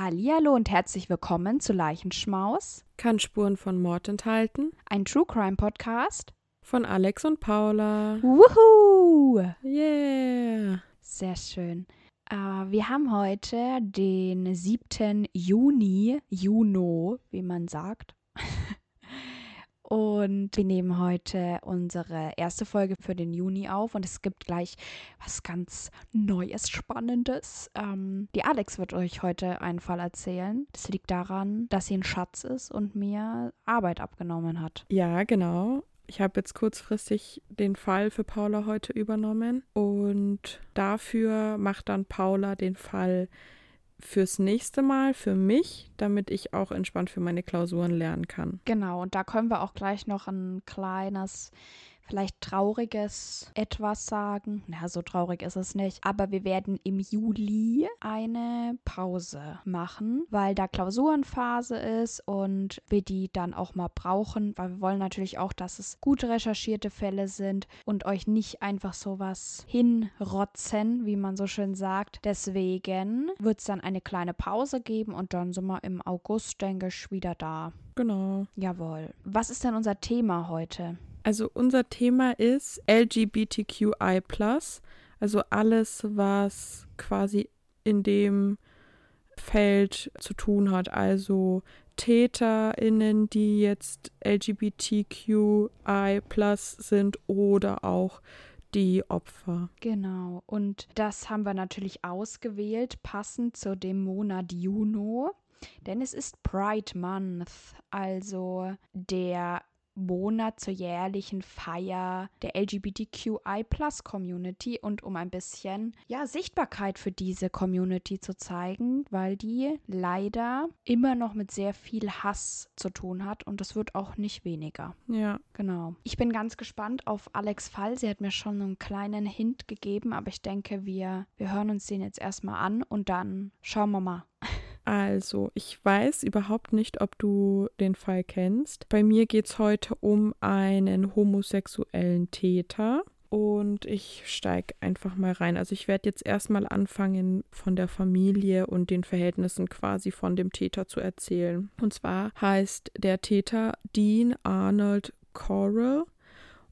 Hallihallo und herzlich willkommen zu Leichenschmaus, Kann Spuren von Mord enthalten. ein True Crime Podcast. Von Alex und Paula. Wuhu! Yeah. Sehr schön. Äh, wir haben heute den 7. Juni, Juno, wie man sagt. Und wir nehmen heute unsere erste Folge für den Juni auf und es gibt gleich was ganz Neues, Spannendes. Ähm, die Alex wird euch heute einen Fall erzählen. Das liegt daran, dass sie ein Schatz ist und mir Arbeit abgenommen hat. Ja, genau. Ich habe jetzt kurzfristig den Fall für Paula heute übernommen und dafür macht dann Paula den Fall fürs nächste Mal für mich, damit ich auch entspannt für meine Klausuren lernen kann. Genau, und da können wir auch gleich noch ein kleines, vielleicht trauriges etwas sagen. Na, so traurig ist es nicht. Aber wir werden im Juli eine Pause machen, weil da Klausurenphase ist und wir die dann auch mal brauchen, weil wir wollen natürlich auch, dass es gut recherchierte Fälle sind und euch nicht einfach sowas hinrotzen, wie man so schön sagt. Deswegen wird es dann eine kleine Pause geben und dann sind wir im August, denke ich, wieder da. Genau. Jawohl. Was ist denn unser Thema heute? Also unser Thema ist LGBTQI+, also alles, was quasi in dem Feld zu tun hat, also TäterInnen, die jetzt LGBTQI+ sind oder auch die Opfer. Genau. Und das haben wir natürlich ausgewählt, passend zu dem Monat Juno. Denn es ist Pride Month, also der Monat zur jährlichen Feier der LGBTQI-Plus-Community und um ein bisschen ja, Sichtbarkeit für diese Community zu zeigen, weil die leider immer noch mit sehr viel Hass zu tun hat und das wird auch nicht weniger. Ja. Genau. Ich bin ganz gespannt auf Alex Fall. Sie hat mir schon einen kleinen Hint gegeben, aber ich denke, wir, wir hören uns den jetzt erstmal an und dann schauen wir mal. Also, ich weiß überhaupt nicht, ob du den Fall kennst. Bei mir geht es heute um einen homosexuellen Täter. Und ich steige einfach mal rein. Also ich werde jetzt erstmal anfangen, von der Familie und den Verhältnissen quasi von dem Täter zu erzählen. Und zwar heißt der Täter Dean Arnold Coral.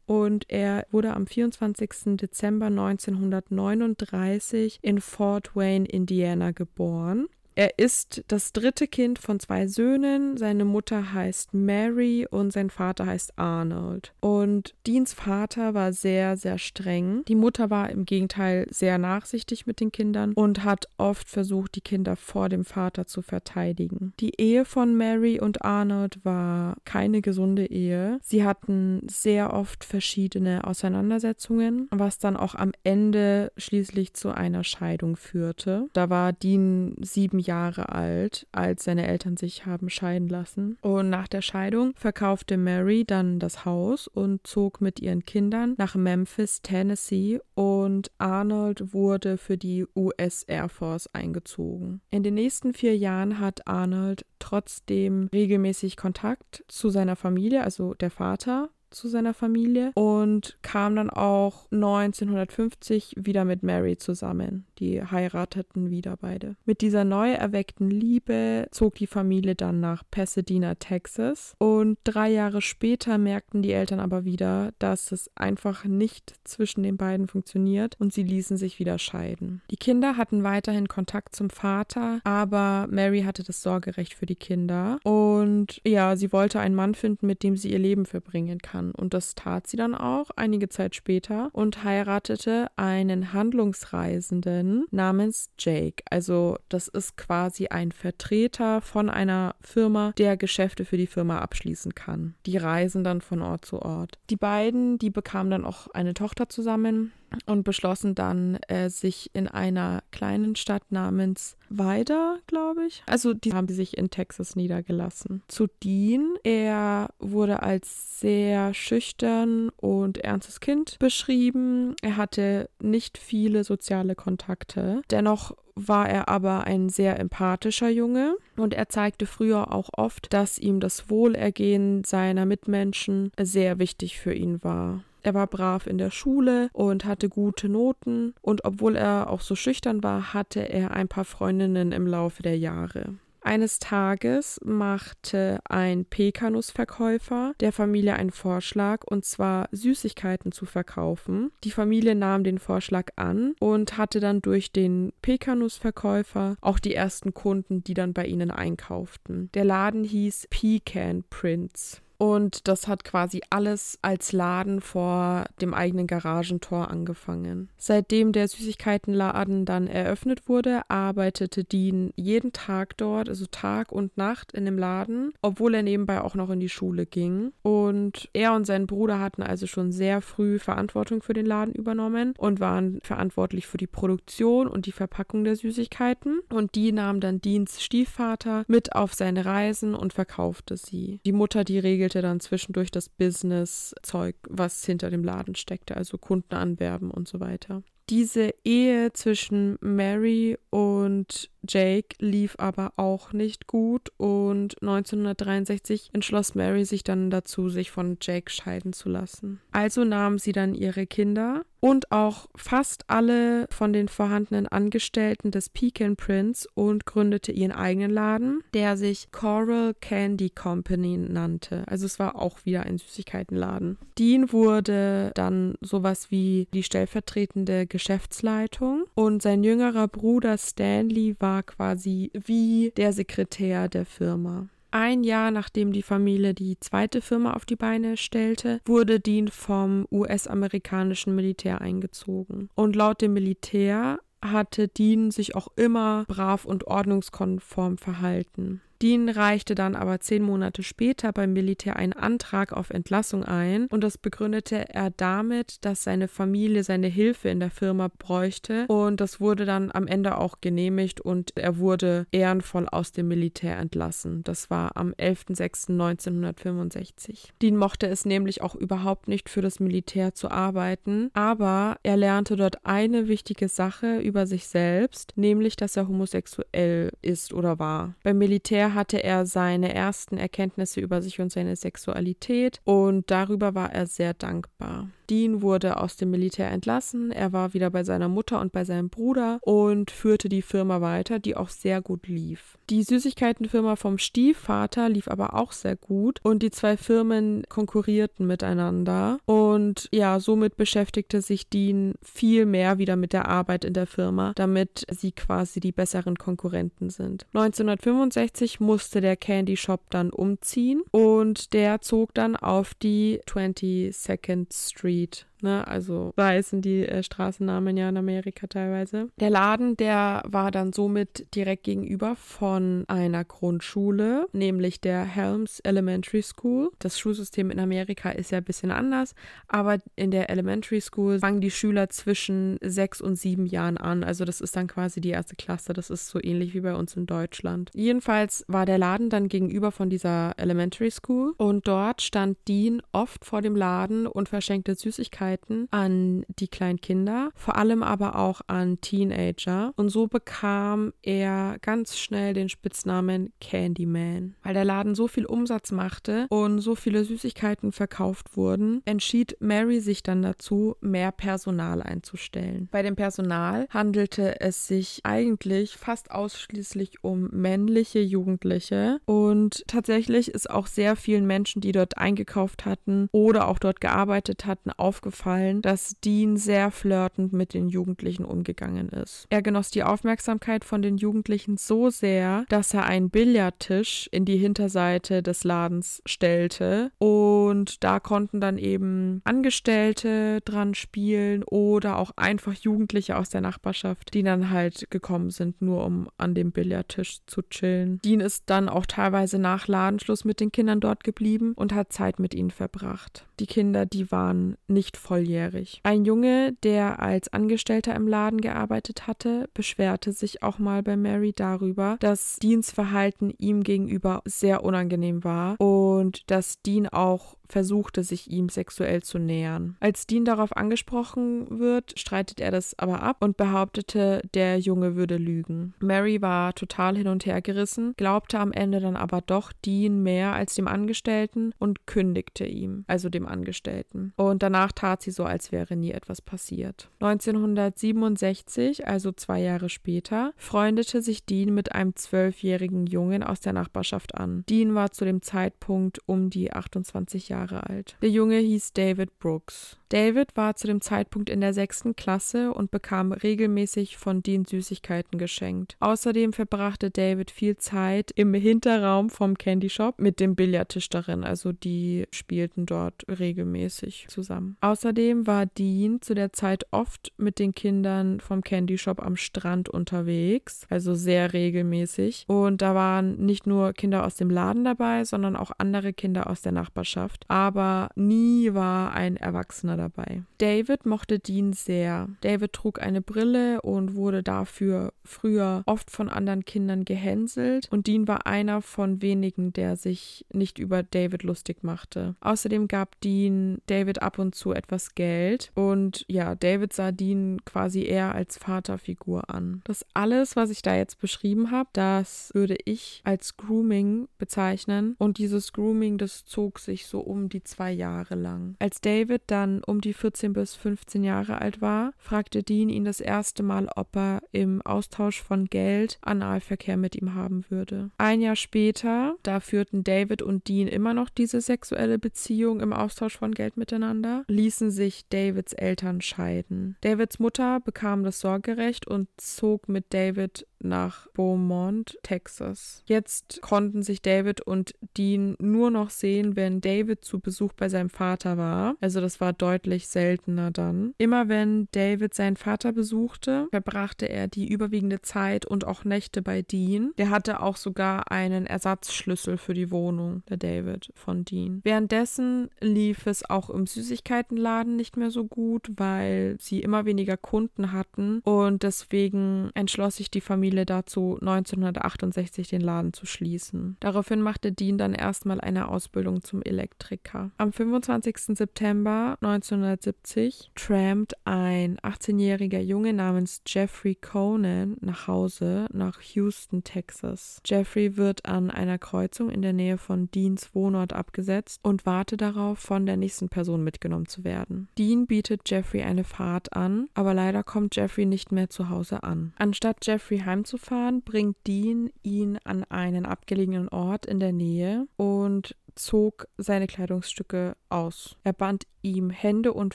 Und er wurde am 24. Dezember 1939 in Fort Wayne, Indiana geboren. Er ist das dritte Kind von zwei Söhnen. Seine Mutter heißt Mary und sein Vater heißt Arnold. Und Deans Vater war sehr, sehr streng. Die Mutter war im Gegenteil sehr nachsichtig mit den Kindern und hat oft versucht, die Kinder vor dem Vater zu verteidigen. Die Ehe von Mary und Arnold war keine gesunde Ehe. Sie hatten sehr oft verschiedene Auseinandersetzungen, was dann auch am Ende schließlich zu einer Scheidung führte. Da war Dean sieben Jahre alt, als seine Eltern sich haben scheiden lassen. Und nach der Scheidung verkaufte Mary dann das Haus und zog mit ihren Kindern nach Memphis, Tennessee und Arnold wurde für die US Air Force eingezogen. In den nächsten vier Jahren hat Arnold trotzdem regelmäßig Kontakt zu seiner Familie, also der Vater zu seiner Familie und kam dann auch 1950 wieder mit Mary zusammen. Die heirateten wieder beide. Mit dieser neu erweckten Liebe zog die Familie dann nach Pasadena, Texas. Und drei Jahre später merkten die Eltern aber wieder, dass es einfach nicht zwischen den beiden funktioniert und sie ließen sich wieder scheiden. Die Kinder hatten weiterhin Kontakt zum Vater, aber Mary hatte das Sorgerecht für die Kinder. Und ja, sie wollte einen Mann finden, mit dem sie ihr Leben verbringen kann. Und das tat sie dann auch einige Zeit später und heiratete einen Handlungsreisenden namens Jake. Also das ist quasi ein Vertreter von einer Firma, der Geschäfte für die Firma abschließen kann. Die reisen dann von Ort zu Ort. Die beiden, die bekamen dann auch eine Tochter zusammen und beschlossen dann, äh, sich in einer kleinen Stadt namens Weider, glaube ich. Also die haben sich in Texas niedergelassen. Zu Dean, er wurde als sehr schüchtern und ernstes Kind beschrieben. Er hatte nicht viele soziale Kontakte. Dennoch war er aber ein sehr empathischer Junge und er zeigte früher auch oft, dass ihm das Wohlergehen seiner Mitmenschen sehr wichtig für ihn war. Er war brav in der Schule und hatte gute Noten und obwohl er auch so schüchtern war, hatte er ein paar Freundinnen im Laufe der Jahre. Eines Tages machte ein Pekanussverkäufer der Familie einen Vorschlag, und zwar Süßigkeiten zu verkaufen. Die Familie nahm den Vorschlag an und hatte dann durch den Pekanussverkäufer auch die ersten Kunden, die dann bei ihnen einkauften. Der Laden hieß Pecan Prince. Und das hat quasi alles als Laden vor dem eigenen Garagentor angefangen. Seitdem der Süßigkeitenladen dann eröffnet wurde, arbeitete Dean jeden Tag dort, also Tag und Nacht in dem Laden, obwohl er nebenbei auch noch in die Schule ging. Und er und sein Bruder hatten also schon sehr früh Verantwortung für den Laden übernommen und waren verantwortlich für die Produktion und die Verpackung der Süßigkeiten. Und die nahm dann Deans Stiefvater mit auf seine Reisen und verkaufte sie. Die Mutter, die regelte regelt dann zwischendurch das Business-Zeug, was hinter dem Laden steckte, also Kunden anwerben und so weiter. Diese Ehe zwischen Mary und Jake lief aber auch nicht gut und 1963 entschloss Mary sich dann dazu, sich von Jake scheiden zu lassen. Also nahm sie dann ihre Kinder und auch fast alle von den vorhandenen Angestellten des Pecan Prince und gründete ihren eigenen Laden, der sich Coral Candy Company nannte. Also es war auch wieder ein Süßigkeitenladen. Dean wurde dann sowas wie die stellvertretende Geschäftsleitung und sein jüngerer Bruder Stanley war quasi wie der Sekretär der Firma. Ein Jahr nachdem die Familie die zweite Firma auf die Beine stellte, wurde Dean vom US-amerikanischen Militär eingezogen. Und laut dem Militär hatte Dean sich auch immer brav und ordnungskonform verhalten. Dean reichte dann aber zehn Monate später beim Militär einen Antrag auf Entlassung ein und das begründete er damit, dass seine Familie seine Hilfe in der Firma bräuchte und das wurde dann am Ende auch genehmigt und er wurde ehrenvoll aus dem Militär entlassen. Das war am 11.06.1965. Dean mochte es nämlich auch überhaupt nicht für das Militär zu arbeiten, aber er lernte dort eine wichtige Sache über sich selbst, nämlich dass er homosexuell ist oder war. Beim Militär hatte er seine ersten Erkenntnisse über sich und seine Sexualität und darüber war er sehr dankbar. Dean wurde aus dem Militär entlassen, er war wieder bei seiner Mutter und bei seinem Bruder und führte die Firma weiter, die auch sehr gut lief. Die Süßigkeitenfirma vom Stiefvater lief aber auch sehr gut und die zwei Firmen konkurrierten miteinander und ja, somit beschäftigte sich Dean viel mehr wieder mit der Arbeit in der Firma, damit sie quasi die besseren Konkurrenten sind. 1965 musste der Candy Shop dann umziehen und der zog dann auf die 22nd Street Street Ne? Also da heißen die äh, Straßennamen ja in Amerika teilweise. Der Laden, der war dann somit direkt gegenüber von einer Grundschule, nämlich der Helms Elementary School. Das Schulsystem in Amerika ist ja ein bisschen anders, aber in der Elementary School fangen die Schüler zwischen sechs und sieben Jahren an. Also das ist dann quasi die erste Klasse. Das ist so ähnlich wie bei uns in Deutschland. Jedenfalls war der Laden dann gegenüber von dieser Elementary School und dort stand Dean oft vor dem Laden und verschenkte Süßigkeiten Süßigkeiten an die kleinen Kinder, vor allem aber auch an Teenager. Und so bekam er ganz schnell den Spitznamen Candyman. Weil der Laden so viel Umsatz machte und so viele Süßigkeiten verkauft wurden, entschied Mary sich dann dazu, mehr Personal einzustellen. Bei dem Personal handelte es sich eigentlich fast ausschließlich um männliche Jugendliche und tatsächlich ist auch sehr vielen Menschen, die dort eingekauft hatten oder auch dort gearbeitet hatten, aufgefallen, aufgefallen, dass Dean sehr flirtend mit den Jugendlichen umgegangen ist. Er genoss die Aufmerksamkeit von den Jugendlichen so sehr, dass er einen Billardtisch in die Hinterseite des Ladens stellte und da konnten dann eben Angestellte dran spielen oder auch einfach Jugendliche aus der Nachbarschaft, die dann halt gekommen sind, nur um an dem Billardtisch zu chillen. Dean ist dann auch teilweise nach Ladenschluss mit den Kindern dort geblieben und hat Zeit mit ihnen verbracht. Die Kinder, die waren nicht volljährig. Ein Junge, der als Angestellter im Laden gearbeitet hatte, beschwerte sich auch mal bei Mary darüber, dass Deans Verhalten ihm gegenüber sehr unangenehm war und dass Dean auch versuchte, sich ihm sexuell zu nähern. Als Dean darauf angesprochen wird, streitet er das aber ab und behauptete, der Junge würde lügen. Mary war total hin und her gerissen, glaubte am Ende dann aber doch Dean mehr als dem Angestellten und kündigte ihm, also dem Angestellten. Und danach tat sie so, als wäre nie etwas passiert. 1967, also zwei Jahre später, freundete sich Dean mit einem zwölfjährigen Jungen aus der Nachbarschaft an. Dean war zu dem Zeitpunkt um die 28 Jahre alt. Der Junge hieß David Brooks. David war zu dem Zeitpunkt in der sechsten Klasse und bekam regelmäßig von Dean Süßigkeiten geschenkt. Außerdem verbrachte David viel Zeit im Hinterraum vom Candy Shop mit dem Billardtisch darin, also die spielten dort regelmäßig zusammen. Außerdem war Dean zu der Zeit oft mit den Kindern vom Candy Shop am Strand unterwegs, also sehr regelmäßig. Und da waren nicht nur Kinder aus dem Laden dabei, sondern auch andere Kinder aus der Nachbarschaft. Aber nie war ein Erwachsener dabei. David mochte Dean sehr. David trug eine Brille und wurde dafür früher oft von anderen Kindern gehänselt und Dean war einer von wenigen, der sich nicht über David lustig machte. Außerdem gab Dean David ab und zu etwas Geld und ja, David sah Dean quasi eher als Vaterfigur an. Das alles, was ich da jetzt beschrieben habe, das würde ich als Grooming bezeichnen und dieses Grooming, das zog sich so um die zwei Jahre lang. Als David dann um die 14 bis 15 Jahre alt war, fragte Dean ihn das erste Mal, ob er im Austausch von Geld Analverkehr mit ihm haben würde. Ein Jahr später, da führten David und Dean immer noch diese sexuelle Beziehung im Austausch von Geld miteinander, ließen sich Davids Eltern scheiden. Davids Mutter bekam das Sorgerecht und zog mit David nach Beaumont, Texas. Jetzt konnten sich David und Dean nur noch sehen, wenn David zu Besuch bei seinem Vater war. Also das war deutlich seltener dann. Immer wenn David seinen Vater besuchte, verbrachte er die überwiegende Zeit und auch Nächte bei Dean. Der hatte auch sogar einen Ersatzschlüssel für die Wohnung, der David von Dean. Währenddessen lief es auch im Süßigkeitenladen nicht mehr so gut, weil sie immer weniger Kunden hatten und deswegen entschloss sich die Familie Familie dazu, 1968 den Laden zu schließen. Daraufhin machte Dean dann erstmal eine Ausbildung zum Elektriker. Am 25. September 1970 trampt ein 18-jähriger Junge namens Jeffrey Conan nach Hause nach Houston, Texas. Jeffrey wird an einer Kreuzung in der Nähe von Deans Wohnort abgesetzt und wartet darauf, von der nächsten Person mitgenommen zu werden. Dean bietet Jeffrey eine Fahrt an, aber leider kommt Jeffrey nicht mehr zu Hause an. Anstatt Jeffrey heim heimzufahren, bringt Dean ihn an einen abgelegenen Ort in der Nähe und zog seine Kleidungsstücke aus. Er band ihm Hände und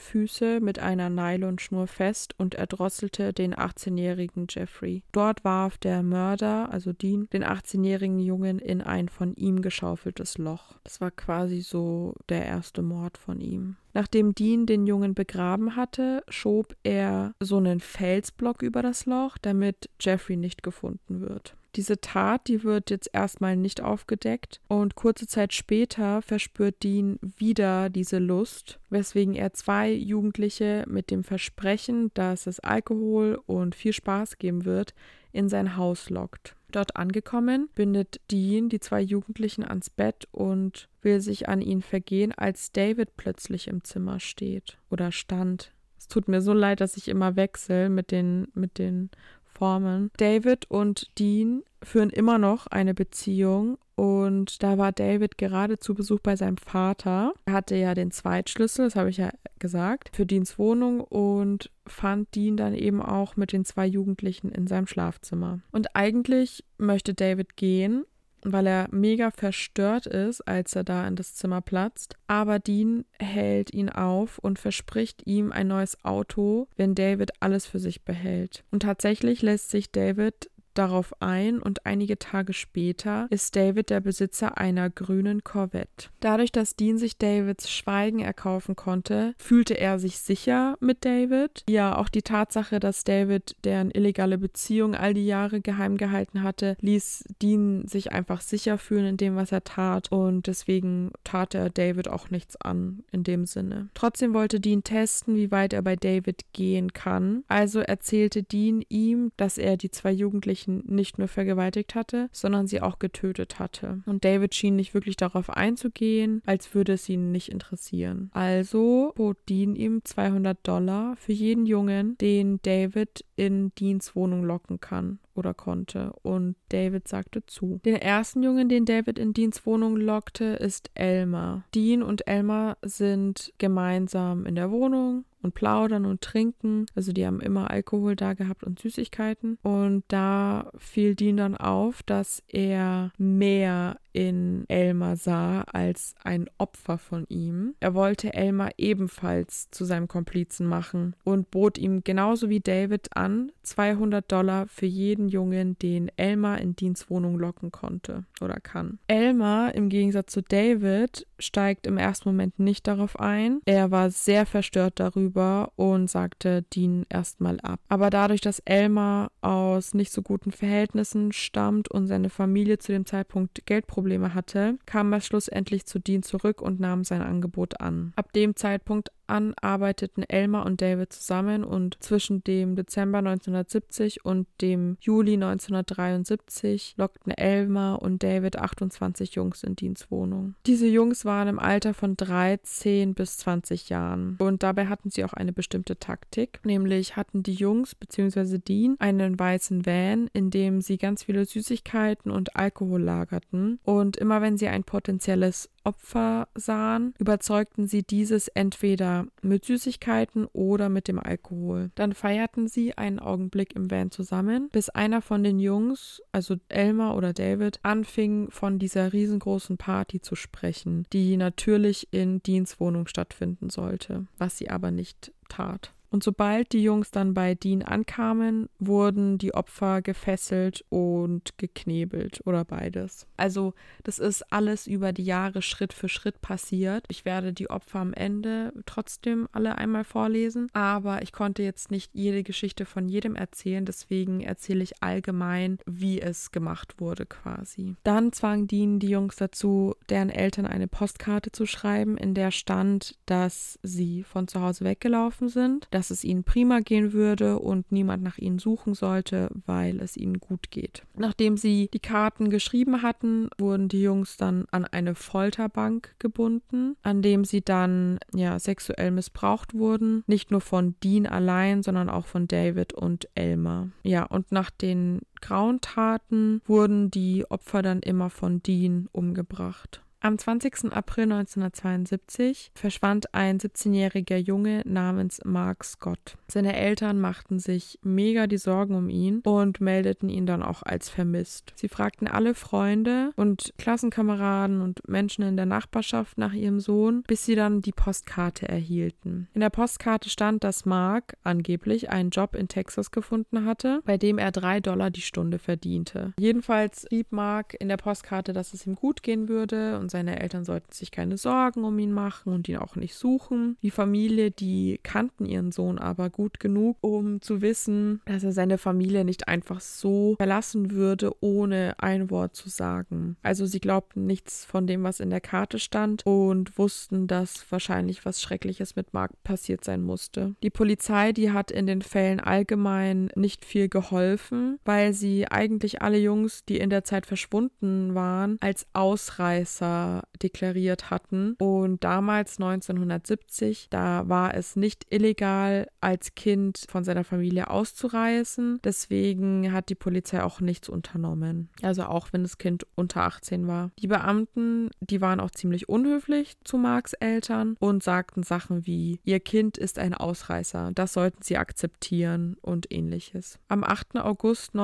Füße mit einer Nylonschnur fest und erdrosselte den 18-jährigen Jeffrey. Dort warf der Mörder, also Dean, den 18-jährigen Jungen in ein von ihm geschaufeltes Loch. Das war quasi so der erste Mord von ihm. Nachdem Dean den Jungen begraben hatte, schob er so einen Felsblock über das Loch, damit Jeffrey nicht gefunden wird. Diese Tat, die wird jetzt erstmal nicht aufgedeckt und kurze Zeit später verspürt Dean wieder diese Lust, weswegen er zwei Jugendliche mit dem Versprechen, dass es Alkohol und viel Spaß geben wird, in sein Haus lockt. Dort angekommen, bindet Dean die zwei Jugendlichen ans Bett und will sich an ihn vergehen, als David plötzlich im Zimmer steht oder stand. Es tut mir so leid, dass ich immer wechsle mit den, mit den Formen. David und Dean führen immer noch eine Beziehung und da war David gerade zu Besuch bei seinem Vater. Er hatte ja den Zweitschlüssel, das habe ich ja gesagt, für Deans Wohnung und fand Dean dann eben auch mit den zwei Jugendlichen in seinem Schlafzimmer. Und eigentlich möchte David gehen, weil er mega verstört ist, als er da in das Zimmer platzt. Aber Dean hält ihn auf und verspricht ihm ein neues Auto, wenn David alles für sich behält. Und tatsächlich lässt sich David darauf ein und einige Tage später ist David der Besitzer einer grünen Corvette. Dadurch, dass Dean sich Davids Schweigen erkaufen konnte, fühlte er sich sicher mit David. Ja, auch die Tatsache, dass David deren illegale Beziehung all die Jahre geheim gehalten hatte, ließ Dean sich einfach sicher fühlen in dem, was er tat und deswegen tat er David auch nichts an in dem Sinne. Trotzdem wollte Dean testen, wie weit er bei David gehen kann. Also erzählte Dean ihm, dass er die zwei Jugendlichen Nicht nur vergewaltigt hatte, sondern sie auch getötet hatte. Und David schien nicht wirklich darauf einzugehen, als würde es ihn nicht interessieren. Also bot Dean ihm 200 Dollar für jeden Jungen, den David in Deans Wohnung locken kann oder konnte. Und David sagte zu. Den ersten Jungen, den David in Deans Wohnung lockte, ist Elmer. Dean und Elmer sind gemeinsam in der Wohnung und plaudern und trinken. Also die haben immer Alkohol da gehabt und Süßigkeiten. Und da fiel Dean dann auf, dass er mehr in Elmer sah als ein Opfer von ihm. Er wollte Elmer ebenfalls zu seinem Komplizen machen und bot ihm genauso wie David an 200 Dollar für jeden Jungen, den Elmer in Deans Wohnung locken konnte oder kann. Elmer im Gegensatz zu David steigt im ersten Moment nicht darauf ein. Er war sehr verstört darüber und sagte Dean erstmal ab. Aber dadurch, dass Elmer aus nicht so guten Verhältnissen stammt und seine Familie zu dem Zeitpunkt Geldprobleme hatte, kam er schlussendlich zu Dean zurück und nahm sein Angebot an. Ab dem Zeitpunkt an arbeiteten Elmer und David zusammen und zwischen dem Dezember 1970 und dem Juli 1973 lockten Elmer und David 28 Jungs in Deans Wohnung. Diese Jungs waren im Alter von 13 bis 20 Jahren und dabei hatten sie auch eine bestimmte Taktik, nämlich hatten die Jungs bzw. Dean einen weißen Van, in dem sie ganz viele Süßigkeiten und Alkohol lagerten und immer wenn sie ein potenzielles Opfer sahen, überzeugten sie dieses entweder mit Süßigkeiten oder mit dem Alkohol. Dann feierten sie einen Augenblick im Van zusammen, bis einer von den Jungs, also Elmer oder David, anfing von dieser riesengroßen Party zu sprechen, die natürlich in Deans Wohnung stattfinden sollte, was sie aber nicht tat. Und sobald die Jungs dann bei Dean ankamen, wurden die Opfer gefesselt und geknebelt oder beides. Also das ist alles über die Jahre Schritt für Schritt passiert. Ich werde die Opfer am Ende trotzdem alle einmal vorlesen, aber ich konnte jetzt nicht jede Geschichte von jedem erzählen, deswegen erzähle ich allgemein, wie es gemacht wurde quasi. Dann zwang Dean die Jungs dazu, deren Eltern eine Postkarte zu schreiben, in der stand, dass sie von zu Hause weggelaufen sind, dass dass es ihnen prima gehen würde und niemand nach ihnen suchen sollte, weil es ihnen gut geht. Nachdem sie die Karten geschrieben hatten, wurden die Jungs dann an eine Folterbank gebunden, an dem sie dann ja sexuell missbraucht wurden, nicht nur von Dean allein, sondern auch von David und Elmer. Ja, und nach den Grauentaten wurden die Opfer dann immer von Dean umgebracht. Am 20. April 1972 verschwand ein 17-jähriger Junge namens Mark Scott. Seine Eltern machten sich mega die Sorgen um ihn und meldeten ihn dann auch als vermisst. Sie fragten alle Freunde und Klassenkameraden und Menschen in der Nachbarschaft nach ihrem Sohn, bis sie dann die Postkarte erhielten. In der Postkarte stand, dass Mark angeblich einen Job in Texas gefunden hatte, bei dem er drei Dollar die Stunde verdiente. Jedenfalls schrieb Mark in der Postkarte, dass es ihm gut gehen würde und seine Eltern sollten sich keine Sorgen um ihn machen und ihn auch nicht suchen. Die Familie, die kannten ihren Sohn aber gut genug, um zu wissen, dass er seine Familie nicht einfach so verlassen würde, ohne ein Wort zu sagen. Also sie glaubten nichts von dem, was in der Karte stand und wussten, dass wahrscheinlich was Schreckliches mit Mark passiert sein musste. Die Polizei, die hat in den Fällen allgemein nicht viel geholfen, weil sie eigentlich alle Jungs, die in der Zeit verschwunden waren, als Ausreißer deklariert hatten. Und damals 1970, da war es nicht illegal, als Kind von seiner Familie auszureisen. Deswegen hat die Polizei auch nichts unternommen. Also auch wenn das Kind unter 18 war. Die Beamten, die waren auch ziemlich unhöflich zu Marks Eltern und sagten Sachen wie, ihr Kind ist ein Ausreißer, das sollten sie akzeptieren und ähnliches. Am 8. August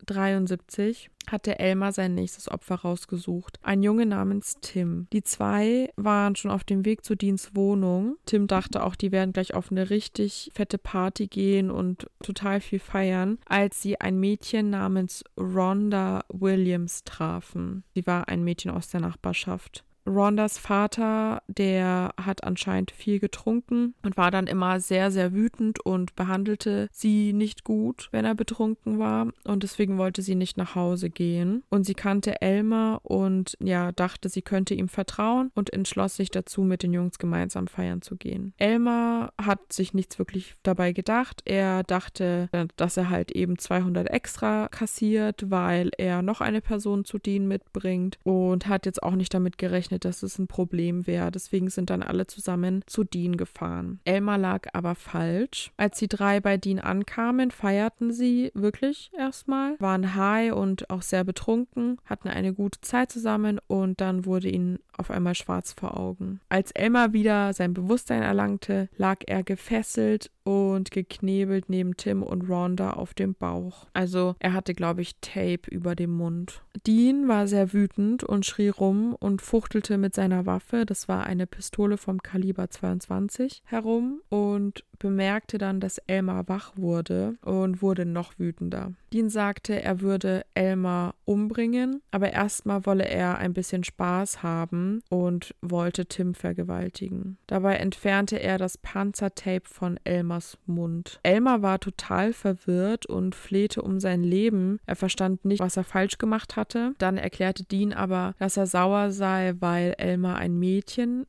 1973 hatte Elmar sein nächstes Opfer rausgesucht. Ein Junge namens Tim. Die zwei waren schon auf dem Weg zu Deans Wohnung. Tim dachte auch, die werden gleich auf eine richtig fette Party gehen und total viel feiern, als sie ein Mädchen namens Rhonda Williams trafen. Sie war ein Mädchen aus der Nachbarschaft. Rondas Vater, der hat anscheinend viel getrunken und war dann immer sehr, sehr wütend und behandelte sie nicht gut, wenn er betrunken war. Und deswegen wollte sie nicht nach Hause gehen. Und sie kannte Elmer und ja, dachte, sie könnte ihm vertrauen und entschloss sich dazu, mit den Jungs gemeinsam feiern zu gehen. Elmer hat sich nichts wirklich dabei gedacht. Er dachte, dass er halt eben 200 extra kassiert, weil er noch eine Person zu dienen mitbringt und hat jetzt auch nicht damit gerechnet, dass es ein Problem wäre. Deswegen sind dann alle zusammen zu Dean gefahren. Elmar lag aber falsch. Als die drei bei Dean ankamen, feierten sie wirklich erstmal, waren high und auch sehr betrunken, hatten eine gute Zeit zusammen und dann wurde ihnen auf einmal schwarz vor Augen. Als Elmar wieder sein Bewusstsein erlangte, lag er gefesselt und geknebelt neben Tim und Rhonda auf dem Bauch. Also er hatte, glaube ich, Tape über dem Mund. Dean war sehr wütend und schrie rum und fuchtelte mit seiner Waffe, das war eine Pistole vom Kaliber 22, herum und bemerkte dann, dass Elmar wach wurde und wurde noch wütender. Dean sagte, er würde Elmar umbringen, aber erstmal wolle er ein bisschen Spaß haben und wollte Tim vergewaltigen. Dabei entfernte er das Panzertape von Elmars Mund. Elmar war total verwirrt und flehte um sein Leben. Er verstand nicht, was er falsch gemacht hatte. Dann erklärte Dean aber, dass er sauer sei, weil Elmar ein Mädchen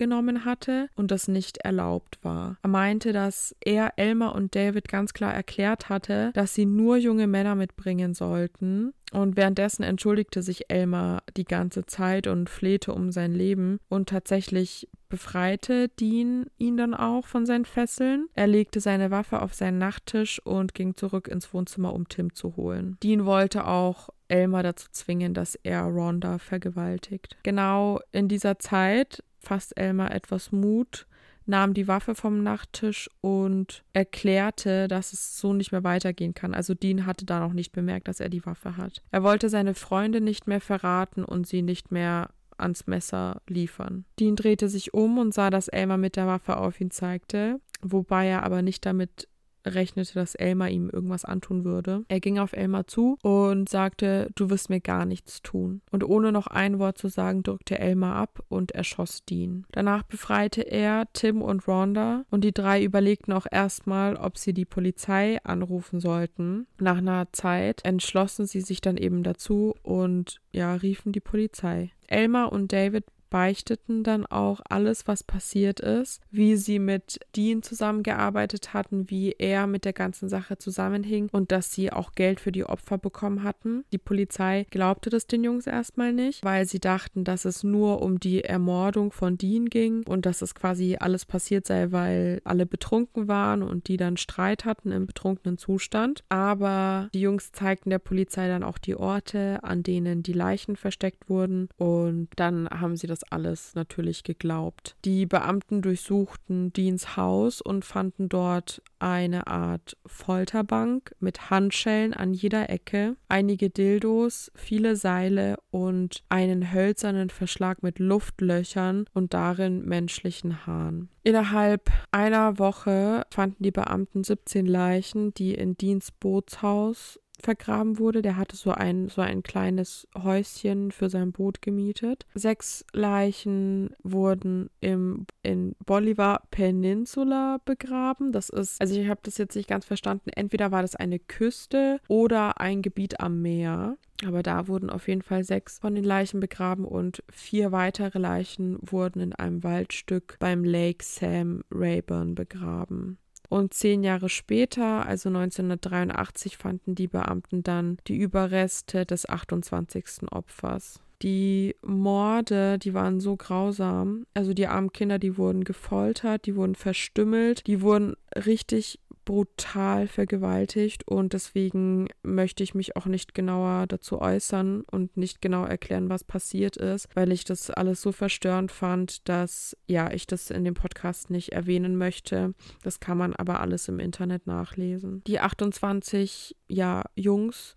mitgenommen hatte und das nicht erlaubt war. Er meinte, dass er Elmar und David ganz klar erklärt hatte, dass sie nur junge Männer mitbringen sollten. Und währenddessen entschuldigte sich Elmar die ganze Zeit und flehte um sein Leben. Und tatsächlich befreite Dean ihn dann auch von seinen Fesseln. Er legte seine Waffe auf seinen Nachttisch und ging zurück ins Wohnzimmer, um Tim zu holen. Dean wollte auch Elmar dazu zwingen, dass er Rhonda vergewaltigt. Genau in dieser Zeit fasst Elmar etwas Mut nahm die Waffe vom Nachttisch und erklärte, dass es so nicht mehr weitergehen kann. Also Dean hatte da noch nicht bemerkt, dass er die Waffe hat. Er wollte seine Freunde nicht mehr verraten und sie nicht mehr ans Messer liefern. Dean drehte sich um und sah, dass Elmer mit der Waffe auf ihn zeigte, wobei er aber nicht damit rechnete, dass Elmar ihm irgendwas antun würde. Er ging auf Elmar zu und sagte, du wirst mir gar nichts tun. Und ohne noch ein Wort zu sagen, drückte Elmar ab und erschoss Dean. Danach befreite er Tim und Rhonda und die drei überlegten auch erstmal, ob sie die Polizei anrufen sollten. Nach einer Zeit entschlossen sie sich dann eben dazu und ja, riefen die Polizei. Elmar und David beichteten dann auch alles, was passiert ist, wie sie mit Dean zusammengearbeitet hatten, wie er mit der ganzen Sache zusammenhing und dass sie auch Geld für die Opfer bekommen hatten. Die Polizei glaubte das den Jungs erstmal nicht, weil sie dachten, dass es nur um die Ermordung von Dean ging und dass es quasi alles passiert sei, weil alle betrunken waren und die dann Streit hatten im betrunkenen Zustand. Aber die Jungs zeigten der Polizei dann auch die Orte, an denen die Leichen versteckt wurden und dann haben sie das das alles natürlich geglaubt. Die Beamten durchsuchten Deans Haus und fanden dort eine Art Folterbank mit Handschellen an jeder Ecke, einige Dildos, viele Seile und einen hölzernen Verschlag mit Luftlöchern und darin menschlichen Haaren. Innerhalb einer Woche fanden die Beamten 17 Leichen, die in Deans Bootshaus vergraben wurde. Der hatte so ein, so ein kleines Häuschen für sein Boot gemietet. Sechs Leichen wurden im, in Bolivar Peninsula begraben. Das ist, also ich habe das jetzt nicht ganz verstanden. Entweder war das eine Küste oder ein Gebiet am Meer. Aber da wurden auf jeden Fall sechs von den Leichen begraben und vier weitere Leichen wurden in einem Waldstück beim Lake Sam Rayburn begraben. Und zehn Jahre später, also 1983, fanden die Beamten dann die Überreste des 28. Opfers. Die Morde, die waren so grausam. Also die armen Kinder, die wurden gefoltert, die wurden verstümmelt, die wurden richtig brutal vergewaltigt und deswegen möchte ich mich auch nicht genauer dazu äußern und nicht genau erklären, was passiert ist, weil ich das alles so verstörend fand, dass ja, ich das in dem Podcast nicht erwähnen möchte. Das kann man aber alles im Internet nachlesen. Die 28 ja Jungs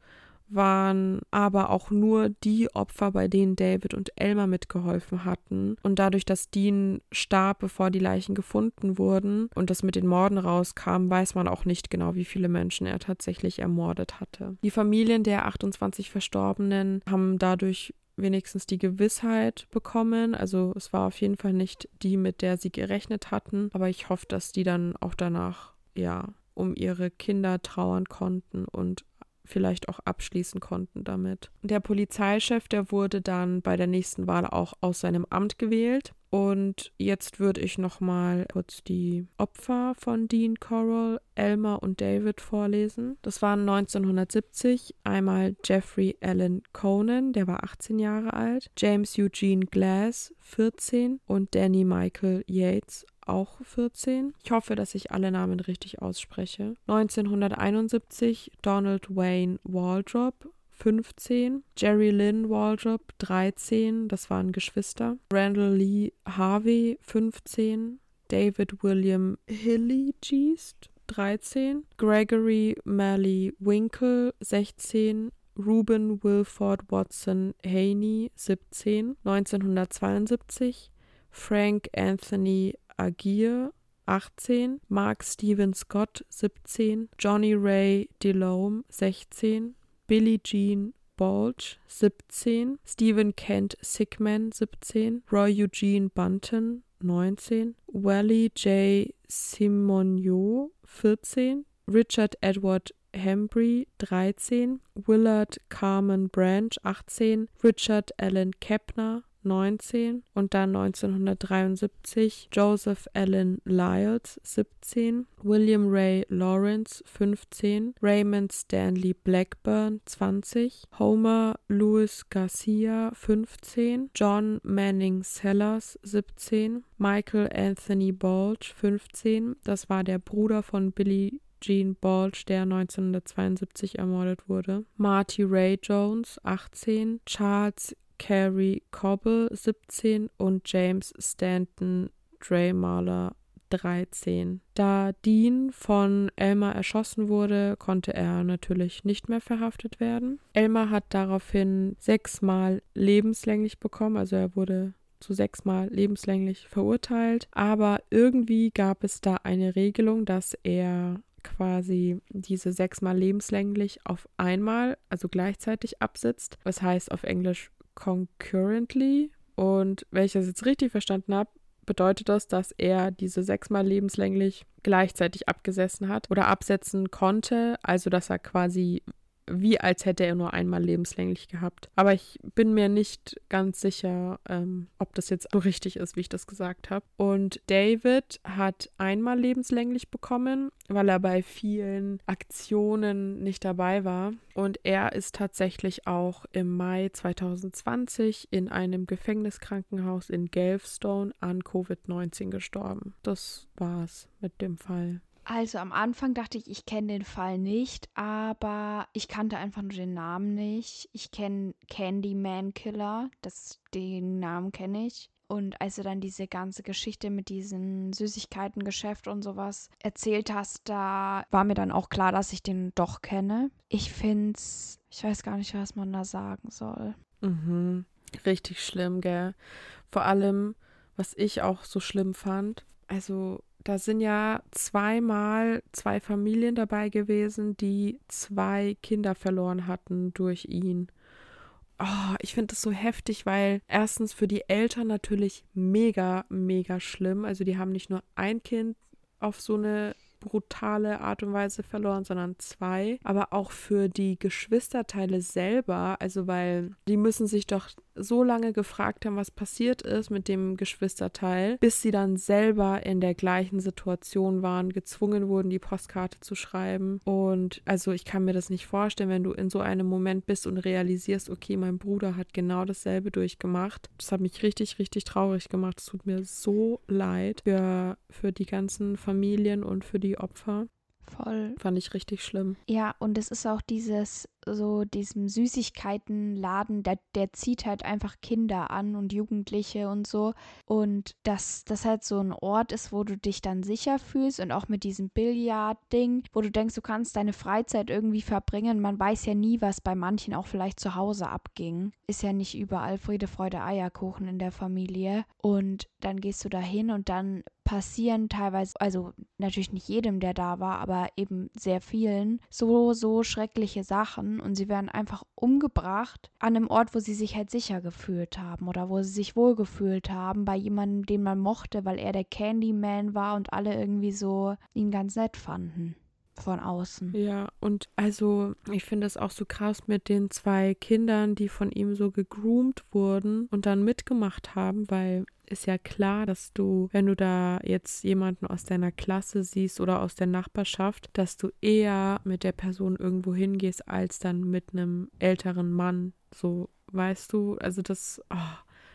waren aber auch nur die Opfer, bei denen David und Elmer mitgeholfen hatten. Und dadurch, dass Dean starb, bevor die Leichen gefunden wurden und das mit den Morden rauskam, weiß man auch nicht genau, wie viele Menschen er tatsächlich ermordet hatte. Die Familien der 28 Verstorbenen haben dadurch wenigstens die Gewissheit bekommen. Also es war auf jeden Fall nicht die, mit der sie gerechnet hatten. Aber ich hoffe, dass die dann auch danach, ja, um ihre Kinder trauern konnten und vielleicht auch abschließen konnten damit. Der Polizeichef, der wurde dann bei der nächsten Wahl auch aus seinem Amt gewählt. Und jetzt würde ich noch mal kurz die Opfer von Dean Corral, Elmer und David vorlesen. Das waren 1970 einmal Jeffrey Allen Conan, der war 18 Jahre alt, James Eugene Glass, 14 und Danny Michael Yates, auch 14. Ich hoffe, dass ich alle Namen richtig ausspreche. 1971 Donald Wayne Waldrop, 15, Jerry Lynn Waldrop 13, das waren Geschwister, Randall Lee Harvey 15, David William Hilligeest 13, Gregory Malley Winkle 16, Ruben Wilford Watson Haney 17, 1972, Frank Anthony Aguirre 18, Mark Steven Scott 17, Johnny Ray DeLome 16, Billie Jean Balch 17, Stephen Kent Sigman 17, Roy Eugene Bunton 19, Wally J. Simonio 14, Richard Edward Hembry 13, Willard Carmen Branch 18, Richard Allen Kepner 19 und dann 1973 Joseph Allen Lyles 17, William Ray Lawrence 15, Raymond Stanley Blackburn 20, Homer Louis Garcia 15, John Manning Sellers 17, Michael Anthony Balch 15, das war der Bruder von Billy Gene Balch, der 1972 ermordet wurde. Marty Ray Jones, 18. Charles Carrie Cobble 17 und James Stanton Draymaler 13. Da Dean von Elmer erschossen wurde, konnte er natürlich nicht mehr verhaftet werden. Elmer hat daraufhin sechsmal lebenslänglich bekommen, also er wurde zu sechsmal lebenslänglich verurteilt. Aber irgendwie gab es da eine Regelung, dass er quasi diese sechsmal lebenslänglich auf einmal, also gleichzeitig absitzt. Was heißt auf Englisch concurrently. Und wenn ich das jetzt richtig verstanden habe, bedeutet das, dass er diese sechsmal lebenslänglich gleichzeitig abgesessen hat oder absetzen konnte. Also, dass er quasi wie als hätte er nur einmal lebenslänglich gehabt. Aber ich bin mir nicht ganz sicher, ähm, ob das jetzt so richtig ist, wie ich das gesagt habe. Und David hat einmal lebenslänglich bekommen, weil er bei vielen Aktionen nicht dabei war. Und er ist tatsächlich auch im Mai 2020 in einem Gefängniskrankenhaus in Galveston an Covid-19 gestorben. Das war's mit dem Fall. Also am Anfang dachte ich, ich kenne den Fall nicht, aber ich kannte einfach nur den Namen nicht. Ich kenne Candyman Killer, das, den Namen kenne ich. Und als du dann diese ganze Geschichte mit diesem Süßigkeitengeschäft und sowas erzählt hast, da war mir dann auch klar, dass ich den doch kenne. Ich finde es, ich weiß gar nicht, was man da sagen soll. Mhm. Richtig schlimm, gell? Vor allem, was ich auch so schlimm fand, also da sind ja zweimal zwei Familien dabei gewesen, die zwei Kinder verloren hatten durch ihn. Oh, ich finde das so heftig, weil erstens für die Eltern natürlich mega, mega schlimm. Also die haben nicht nur ein Kind auf so eine brutale Art und Weise verloren, sondern zwei. Aber auch für die Geschwisterteile selber, also weil die müssen sich doch so lange gefragt haben, was passiert ist mit dem Geschwisterteil, bis sie dann selber in der gleichen Situation waren, gezwungen wurden, die Postkarte zu schreiben. Und also ich kann mir das nicht vorstellen, wenn du in so einem Moment bist und realisierst, okay, mein Bruder hat genau dasselbe durchgemacht. Das hat mich richtig, richtig traurig gemacht. Es tut mir so leid für, für die ganzen Familien und für die Opfer. Voll. Fand ich richtig schlimm. Ja, und es ist auch dieses, so diesem Süßigkeitenladen, der, der zieht halt einfach Kinder an und Jugendliche und so. Und dass das halt so ein Ort ist, wo du dich dann sicher fühlst und auch mit diesem Billard-Ding, wo du denkst, du kannst deine Freizeit irgendwie verbringen. Man weiß ja nie, was bei manchen auch vielleicht zu Hause abging. Ist ja nicht überall Friede, Freude, Eierkuchen in der Familie. Und dann gehst du da hin und dann passieren teilweise, also natürlich nicht jedem, der da war, aber eben sehr vielen, so, so schreckliche Sachen wurden und sie werden einfach umgebracht an einem Ort, wo sie sich halt sicher gefühlt haben oder wo sie sich wohlgefühlt haben bei jemandem, den man mochte, weil er der Candyman war und alle irgendwie so ihn ganz nett fanden von außen. Ja, und also ich finde es auch so krass mit den zwei Kindern, die von ihm so gegroomt wurden und dann mitgemacht haben, weil ist ja klar, dass du, wenn du da jetzt jemanden aus deiner Klasse siehst oder aus der Nachbarschaft, dass du eher mit der Person irgendwo hingehst, als dann mit einem älteren Mann. So, weißt du, also das, oh,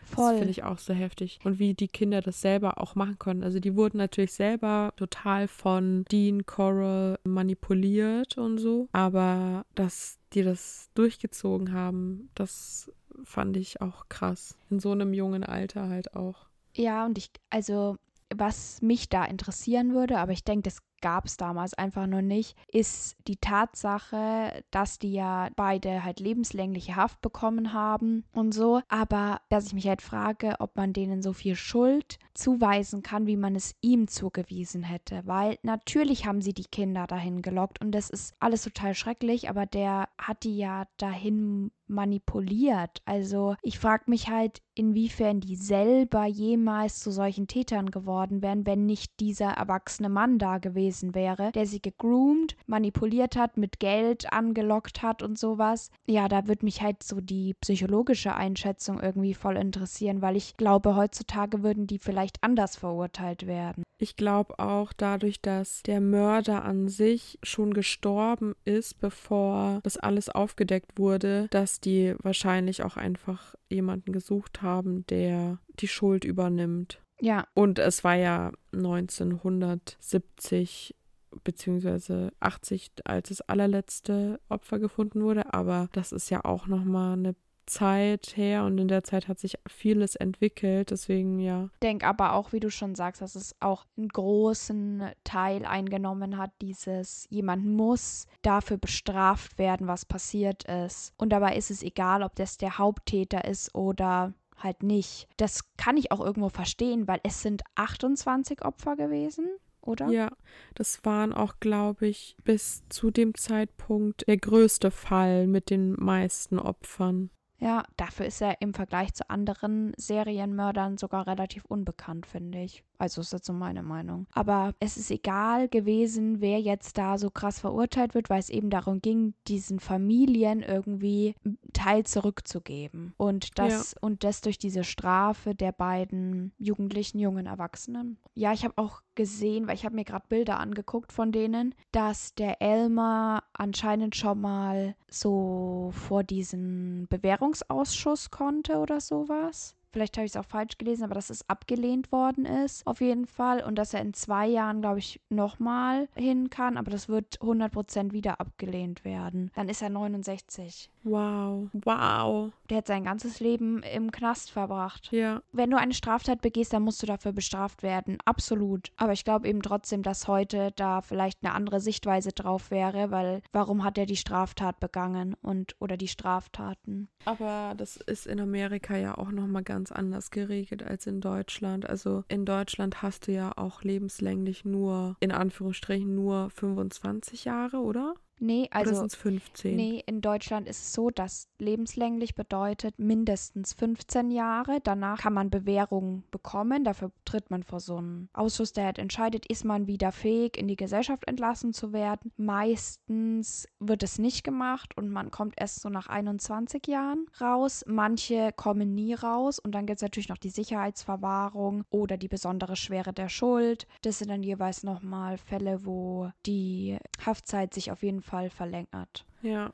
Voll. Das finde ich auch so heftig. Und wie die Kinder das selber auch machen können. Also die wurden natürlich selber total von Dean Coral manipuliert und so. Aber dass die das durchgezogen haben, das fand ich auch krass. In so einem jungen Alter halt auch. Ja, und ich, also was mich da interessieren würde, aber ich denke, das gab es damals einfach noch nicht, ist die Tatsache, dass die ja beide halt lebenslängliche Haft bekommen haben und so. Aber dass ich mich halt frage, ob man denen so viel Schuld zuweisen kann, wie man es ihm zugewiesen hätte. Weil natürlich haben sie die Kinder dahin gelockt und das ist alles total schrecklich, aber der hat die ja dahin manipuliert. Also ich frage mich halt, inwiefern die selber jemals zu solchen Tätern geworden wären, wenn nicht dieser erwachsene Mann da gewesen wäre, der sie gegroomt, manipuliert hat, mit Geld angelockt hat und sowas. Ja, da würde mich halt so die psychologische Einschätzung irgendwie voll interessieren, weil ich glaube, heutzutage würden die vielleicht anders verurteilt werden. Ich glaube auch dadurch, dass der Mörder an sich schon gestorben ist, bevor das alles aufgedeckt wurde, dass die wahrscheinlich auch einfach jemanden gesucht haben, der die Schuld übernimmt. Ja. Und es war ja 1970 beziehungsweise 80, als das allerletzte Opfer gefunden wurde, aber das ist ja auch noch mal eine Zeit her und in der Zeit hat sich vieles entwickelt, deswegen ja. Ich denke aber auch, wie du schon sagst, dass es auch einen großen Teil eingenommen hat, dieses jemand muss dafür bestraft werden, was passiert ist. Und dabei ist es egal, ob das der Haupttäter ist oder halt nicht. Das kann ich auch irgendwo verstehen, weil es sind 28 Opfer gewesen. Oder? Ja, das waren auch, glaube ich, bis zu dem Zeitpunkt der größte Fall mit den meisten Opfern. Ja, dafür ist er im Vergleich zu anderen Serienmördern sogar relativ unbekannt, finde ich. Also ist das so meine Meinung. Aber es ist egal gewesen, wer jetzt da so krass verurteilt wird, weil es eben darum ging, diesen Familien irgendwie Teil zurückzugeben. Und das, ja. und das durch diese Strafe der beiden jugendlichen, jungen Erwachsenen. Ja, ich habe auch gesehen, weil ich habe mir gerade Bilder angeguckt von denen, dass der Elmer anscheinend schon mal so vor diesen Bewährungsausschuss konnte oder sowas. Vielleicht habe ich es auch falsch gelesen, aber dass es abgelehnt worden ist, auf jeden Fall. Und dass er in zwei Jahren, glaube ich, nochmal hin kann, aber das wird 100% wieder abgelehnt werden. Dann ist er 69. Wow. Wow. Der hat sein ganzes Leben im Knast verbracht. Ja. Wenn du eine Straftat begehst, dann musst du dafür bestraft werden. Absolut. Aber ich glaube eben trotzdem, dass heute da vielleicht eine andere Sichtweise drauf wäre, weil warum hat er die Straftat begangen und oder die Straftaten? Aber das ist in Amerika ja auch nochmal ganz anders geregelt als in Deutschland. Also in Deutschland hast du ja auch lebenslänglich nur, in Anführungsstrichen, nur 25 Jahre, oder? Nee, also. Oder sind es 15? Nee, in Deutschland ist es so, dass lebenslänglich bedeutet mindestens 15 Jahre. Danach kann man Bewährung bekommen. Dafür tritt man vor so einen Ausschuss, der halt entscheidet, ist man wieder fähig, in die Gesellschaft entlassen zu werden. Meistens wird es nicht gemacht und man kommt erst so nach 21 Jahren raus. Manche kommen nie raus und dann gibt es natürlich noch die Sicherheitsverwahrung oder die besondere Schwere der Schuld. Das sind dann jeweils nochmal Fälle, wo die Haftzeit sich auf jeden Fall Fall verlängert. Ja.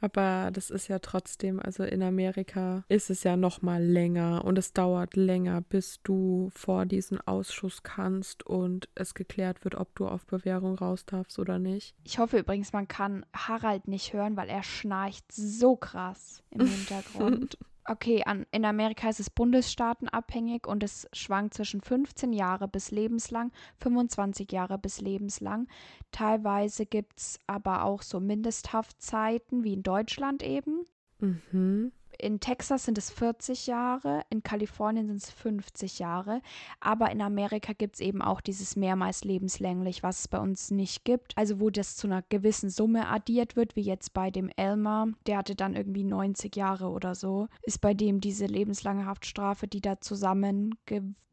Aber das ist ja trotzdem, also in Amerika ist es ja noch mal länger und es dauert länger, bis du vor diesen Ausschuss kannst und es geklärt wird, ob du auf Bewährung raus darfst oder nicht. Ich hoffe übrigens, man kann Harald nicht hören, weil er schnarcht so krass im Hintergrund. Okay, an, in Amerika ist es bundesstaatenabhängig und es schwankt zwischen 15 Jahre bis lebenslang, 25 Jahre bis lebenslang. Teilweise gibt es aber auch so Mindesthaftzeiten wie in Deutschland eben. Mhm in Texas sind es 40 Jahre, in Kalifornien sind es 50 Jahre, aber in Amerika gibt es eben auch dieses mehrmals lebenslänglich, was es bei uns nicht gibt. Also wo das zu einer gewissen Summe addiert wird, wie jetzt bei dem Elmer, der hatte dann irgendwie 90 Jahre oder so, ist bei dem diese lebenslange Haftstrafe, die da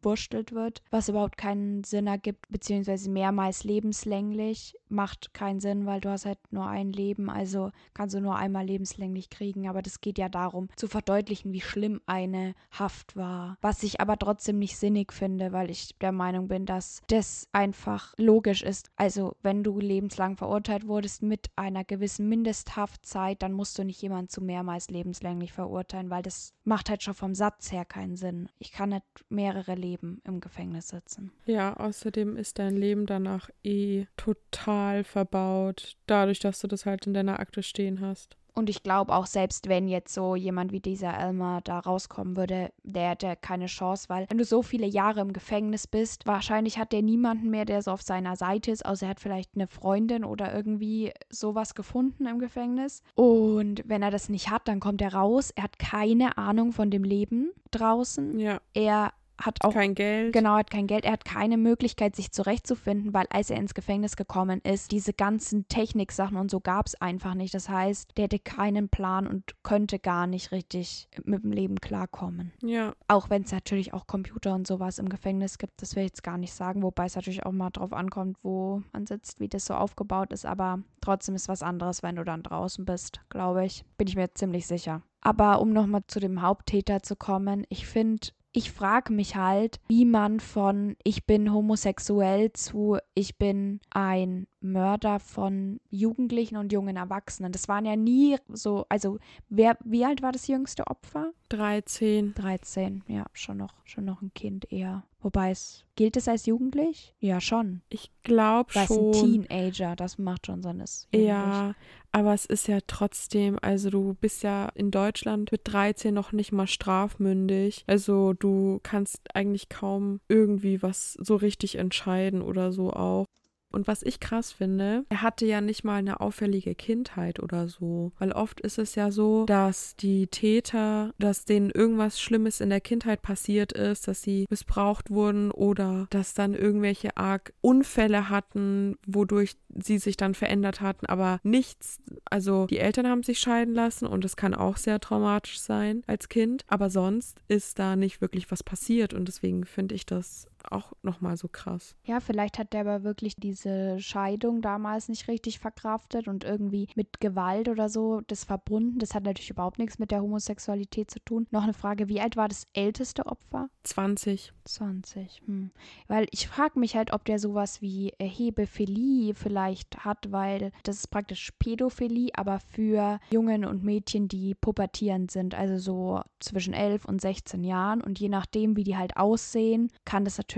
zusammengewurstelt wird, was überhaupt keinen Sinn ergibt, beziehungsweise mehrmals lebenslänglich macht keinen Sinn, weil du hast halt nur ein Leben, also kannst du nur einmal lebenslänglich kriegen, aber das geht ja darum, zu verdeutlichen, wie schlimm eine Haft war. Was ich aber trotzdem nicht sinnig finde, weil ich der Meinung bin, dass das einfach logisch ist. Also, wenn du lebenslang verurteilt wurdest mit einer gewissen Mindesthaftzeit, dann musst du nicht jemanden zu mehrmals lebenslänglich verurteilen, weil das macht halt schon vom Satz her keinen Sinn. Ich kann nicht mehrere Leben im Gefängnis sitzen. Ja, außerdem ist dein Leben danach eh total verbaut, dadurch, dass du das halt in deiner Akte stehen hast. Und ich glaube auch, selbst wenn jetzt so jemand wie dieser Elmer da rauskommen würde, der hätte keine Chance, weil wenn du so viele Jahre im Gefängnis bist, wahrscheinlich hat der niemanden mehr, der so auf seiner Seite ist, außer er hat vielleicht eine Freundin oder irgendwie sowas gefunden im Gefängnis. Und wenn er das nicht hat, dann kommt er raus. Er hat keine Ahnung von dem Leben draußen. Ja. Er hat auch kein Geld. Genau, hat kein Geld. Er hat keine Möglichkeit, sich zurechtzufinden, weil als er ins Gefängnis gekommen ist, diese ganzen Techniksachen und so gab es einfach nicht. Das heißt, der hätte keinen Plan und könnte gar nicht richtig mit dem Leben klarkommen. Ja. Auch wenn es natürlich auch Computer und sowas im Gefängnis gibt, das will ich jetzt gar nicht sagen, wobei es natürlich auch mal drauf ankommt, wo man sitzt, wie das so aufgebaut ist. Aber trotzdem ist was anderes, wenn du dann draußen bist, glaube ich. Bin ich mir ziemlich sicher. Aber um nochmal zu dem Haupttäter zu kommen, ich finde, ich frage mich halt, wie man von ich bin homosexuell zu ich bin ein Mörder von Jugendlichen und jungen Erwachsenen. Das waren ja nie so, also wer, wie alt war das jüngste Opfer? 13. 13, ja, schon noch, schon noch ein Kind eher. Wobei es, gilt es als jugendlich? Ja, schon. Ich glaube schon. Das ist ein Teenager, das macht schon Sinn. Ist ja, aber es ist ja trotzdem, also du bist ja in Deutschland mit 13 noch nicht mal strafmündig. Also du kannst eigentlich kaum irgendwie was so richtig entscheiden oder so auch. Und was ich krass finde, er hatte ja nicht mal eine auffällige Kindheit oder so. Weil oft ist es ja so, dass die Täter, dass denen irgendwas Schlimmes in der Kindheit passiert ist, dass sie missbraucht wurden oder dass dann irgendwelche arg Unfälle hatten, wodurch sie sich dann verändert hatten, aber nichts. Also die Eltern haben sich scheiden lassen und es kann auch sehr traumatisch sein als Kind, aber sonst ist da nicht wirklich was passiert und deswegen finde ich das auch nochmal so krass. Ja, vielleicht hat der aber wirklich diese Scheidung damals nicht richtig verkraftet und irgendwie mit Gewalt oder so das verbunden. Das hat natürlich überhaupt nichts mit der Homosexualität zu tun. Noch eine Frage, wie alt war das älteste Opfer? 20. 20. Hm. Weil ich frage mich halt, ob der sowas wie Hebephilie vielleicht hat, weil das ist praktisch Pädophilie, aber für Jungen und Mädchen, die pubertierend sind, also so zwischen 11 und 16 Jahren. Und je nachdem, wie die halt aussehen, kann das natürlich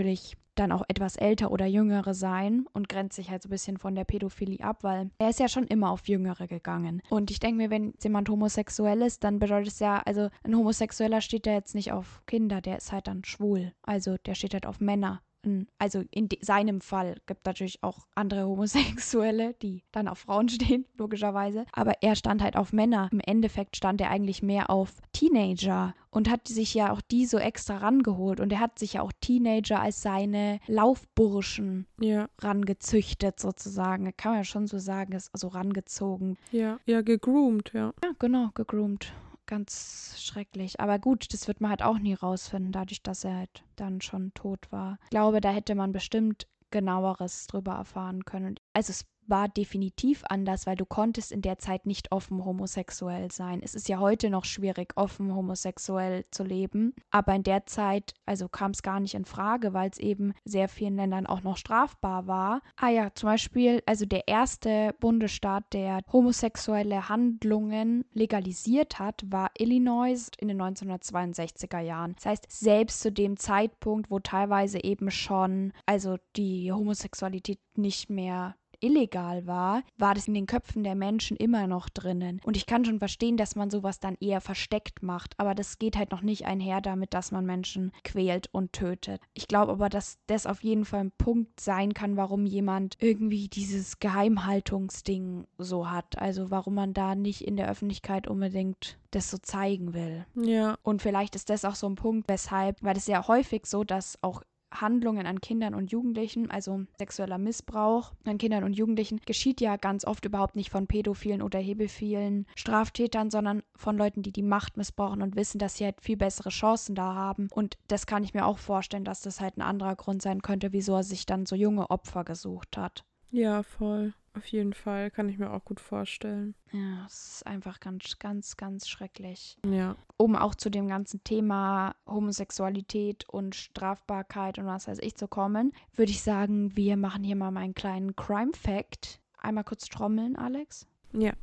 dann auch etwas älter oder jüngere sein und grenzt sich halt so ein bisschen von der Pädophilie ab, weil er ist ja schon immer auf Jüngere gegangen. Und ich denke mir, wenn jemand homosexuell ist, dann bedeutet es ja, also ein Homosexueller steht ja jetzt nicht auf Kinder, der ist halt dann schwul. Also der steht halt auf Männer also in seinem Fall gibt natürlich auch andere Homosexuelle, die dann auf Frauen stehen, logischerweise. Aber er stand halt auf Männer. Im Endeffekt stand er eigentlich mehr auf Teenager und hat sich ja auch die so extra rangeholt. Und er hat sich ja auch Teenager als seine Laufburschen ja. rangezüchtet, sozusagen. Kann man ja schon so sagen, ist also rangezogen. Ja, ja, gegroomt, ja. Ja, genau, gegroomt ganz schrecklich. Aber gut, das wird man halt auch nie rausfinden, dadurch, dass er halt dann schon tot war. Ich glaube, da hätte man bestimmt genaueres drüber erfahren können. Also es war definitiv anders, weil du konntest in der Zeit nicht offen homosexuell sein. Es ist ja heute noch schwierig, offen homosexuell zu leben, aber in der Zeit, also kam es gar nicht in Frage, weil es eben sehr vielen Ländern auch noch strafbar war. Ah ja, zum Beispiel, also der erste Bundesstaat, der homosexuelle Handlungen legalisiert hat, war Illinois in den 1962er Jahren. Das heißt, selbst zu dem Zeitpunkt, wo teilweise eben schon, also die Homosexualität nicht mehr illegal war, war das in den Köpfen der Menschen immer noch drinnen. Und ich kann schon verstehen, dass man sowas dann eher versteckt macht, aber das geht halt noch nicht einher damit, dass man Menschen quält und tötet. Ich glaube aber, dass das auf jeden Fall ein Punkt sein kann, warum jemand irgendwie dieses Geheimhaltungsding so hat. Also warum man da nicht in der Öffentlichkeit unbedingt das so zeigen will. Ja. Und vielleicht ist das auch so ein Punkt, weshalb, weil es ja häufig so, dass auch Handlungen an Kindern und Jugendlichen, also sexueller Missbrauch an Kindern und Jugendlichen, geschieht ja ganz oft überhaupt nicht von pädophilen oder hebephilen Straftätern, sondern von Leuten, die die Macht missbrauchen und wissen, dass sie halt viel bessere Chancen da haben. Und das kann ich mir auch vorstellen, dass das halt ein anderer Grund sein könnte, wieso er sich dann so junge Opfer gesucht hat. Ja, voll. Auf jeden Fall, kann ich mir auch gut vorstellen. Ja, es ist einfach ganz, ganz, ganz schrecklich. Ja. Um auch zu dem ganzen Thema Homosexualität und Strafbarkeit und was weiß ich zu kommen, würde ich sagen, wir machen hier mal meinen kleinen Crime Fact. Einmal kurz trommeln, Alex. Ja.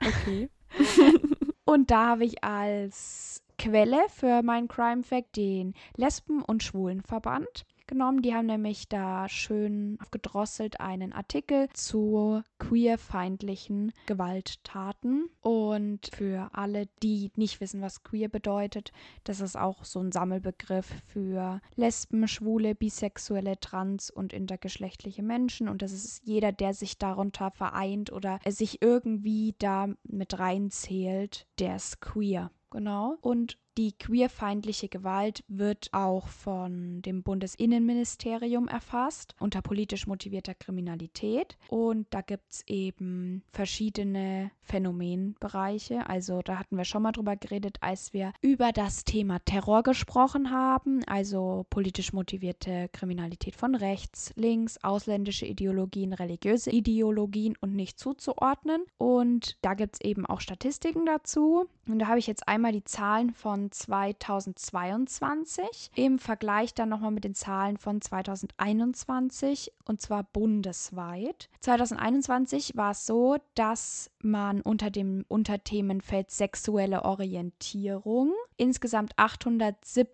Okay. und da habe ich als Quelle für meinen Crime Fact den Lesben- und Schwulenverband genommen. Die haben nämlich da schön aufgedrosselt einen Artikel zu queerfeindlichen Gewalttaten. Und für alle, die nicht wissen, was queer bedeutet, das ist auch so ein Sammelbegriff für Lesben, Schwule, Bisexuelle, Trans- und intergeschlechtliche Menschen. Und das ist jeder, der sich darunter vereint oder sich irgendwie da mit reinzählt, der ist queer. Genau. Und die queerfeindliche Gewalt wird auch von dem Bundesinnenministerium erfasst unter politisch motivierter Kriminalität. Und da gibt es eben verschiedene Phänomenbereiche. Also da hatten wir schon mal drüber geredet, als wir über das Thema Terror gesprochen haben. Also politisch motivierte Kriminalität von rechts, links, ausländische Ideologien, religiöse Ideologien und nicht zuzuordnen. Und da gibt es eben auch Statistiken dazu. Und da habe ich jetzt einmal die Zahlen von 2022 im Vergleich dann nochmal mit den Zahlen von 2021 und zwar bundesweit. 2021 war es so, dass man unter dem Unterthemenfeld sexuelle Orientierung. Insgesamt 870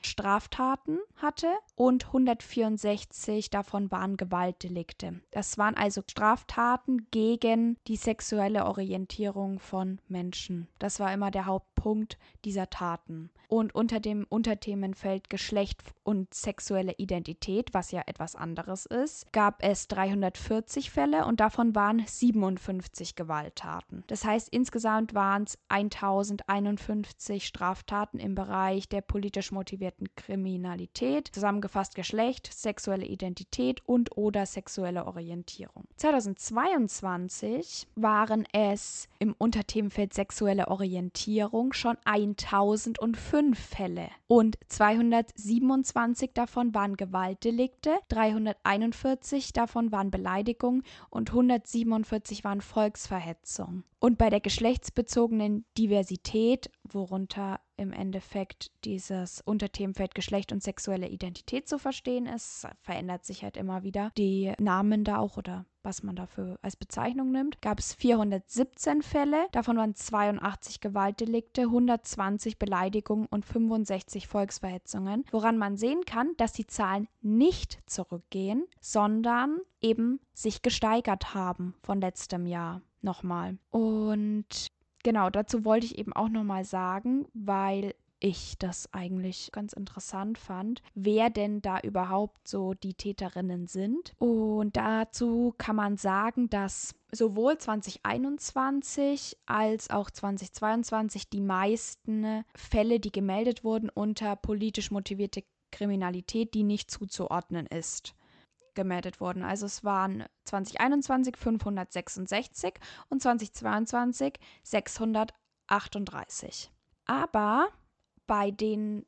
Straftaten hatte und 164 davon waren Gewaltdelikte. Das waren also Straftaten gegen die sexuelle Orientierung von Menschen. Das war immer der Hauptpunkt dieser Taten. Und unter dem Unterthemenfeld Geschlecht und sexuelle Identität, was ja etwas anderes ist, gab es 340 Fälle und davon waren 57 Gewalttaten. Das heißt, insgesamt waren es 1051 Straftaten im Bereich der politisch motivierten Kriminalität, zusammengefasst Geschlecht, sexuelle Identität und oder sexuelle Orientierung. 2022 waren es im Unterthemenfeld sexuelle Orientierung schon 1005 Fälle und 227 davon waren Gewaltdelikte, 341 davon waren Beleidigung und 147 waren Volksverhetzung. Und bei der geschlechtsbezogenen Diversität, worunter im Endeffekt dieses Unterthemenfeld Geschlecht und sexuelle Identität zu verstehen ist, verändert sich halt immer wieder die Namen da auch oder was man dafür als Bezeichnung nimmt, gab es 417 Fälle, davon waren 82 Gewaltdelikte, 120 Beleidigungen und 65 Volksverhetzungen, woran man sehen kann, dass die Zahlen nicht zurückgehen, sondern eben sich gesteigert haben von letztem Jahr nochmal. Und genau, dazu wollte ich eben auch nochmal sagen, weil ich das eigentlich ganz interessant fand, wer denn da überhaupt so die Täterinnen sind. Und dazu kann man sagen, dass sowohl 2021 als auch 2022 die meisten Fälle, die gemeldet wurden, unter politisch motivierte Kriminalität, die nicht zuzuordnen ist gemeldet wurden. Also es waren 2021 566 und 2022 638. Aber bei den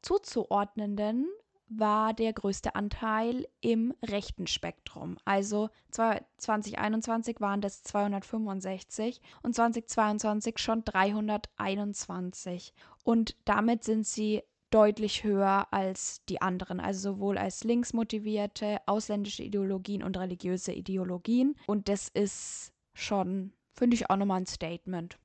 zuzuordnenden war der größte Anteil im rechten Spektrum. Also 2021 waren das 265 und 2022 schon 321. Und damit sind sie deutlich höher als die anderen, also sowohl als linksmotivierte, ausländische Ideologien und religiöse Ideologien. Und das ist schon, finde ich, auch nochmal ein Statement.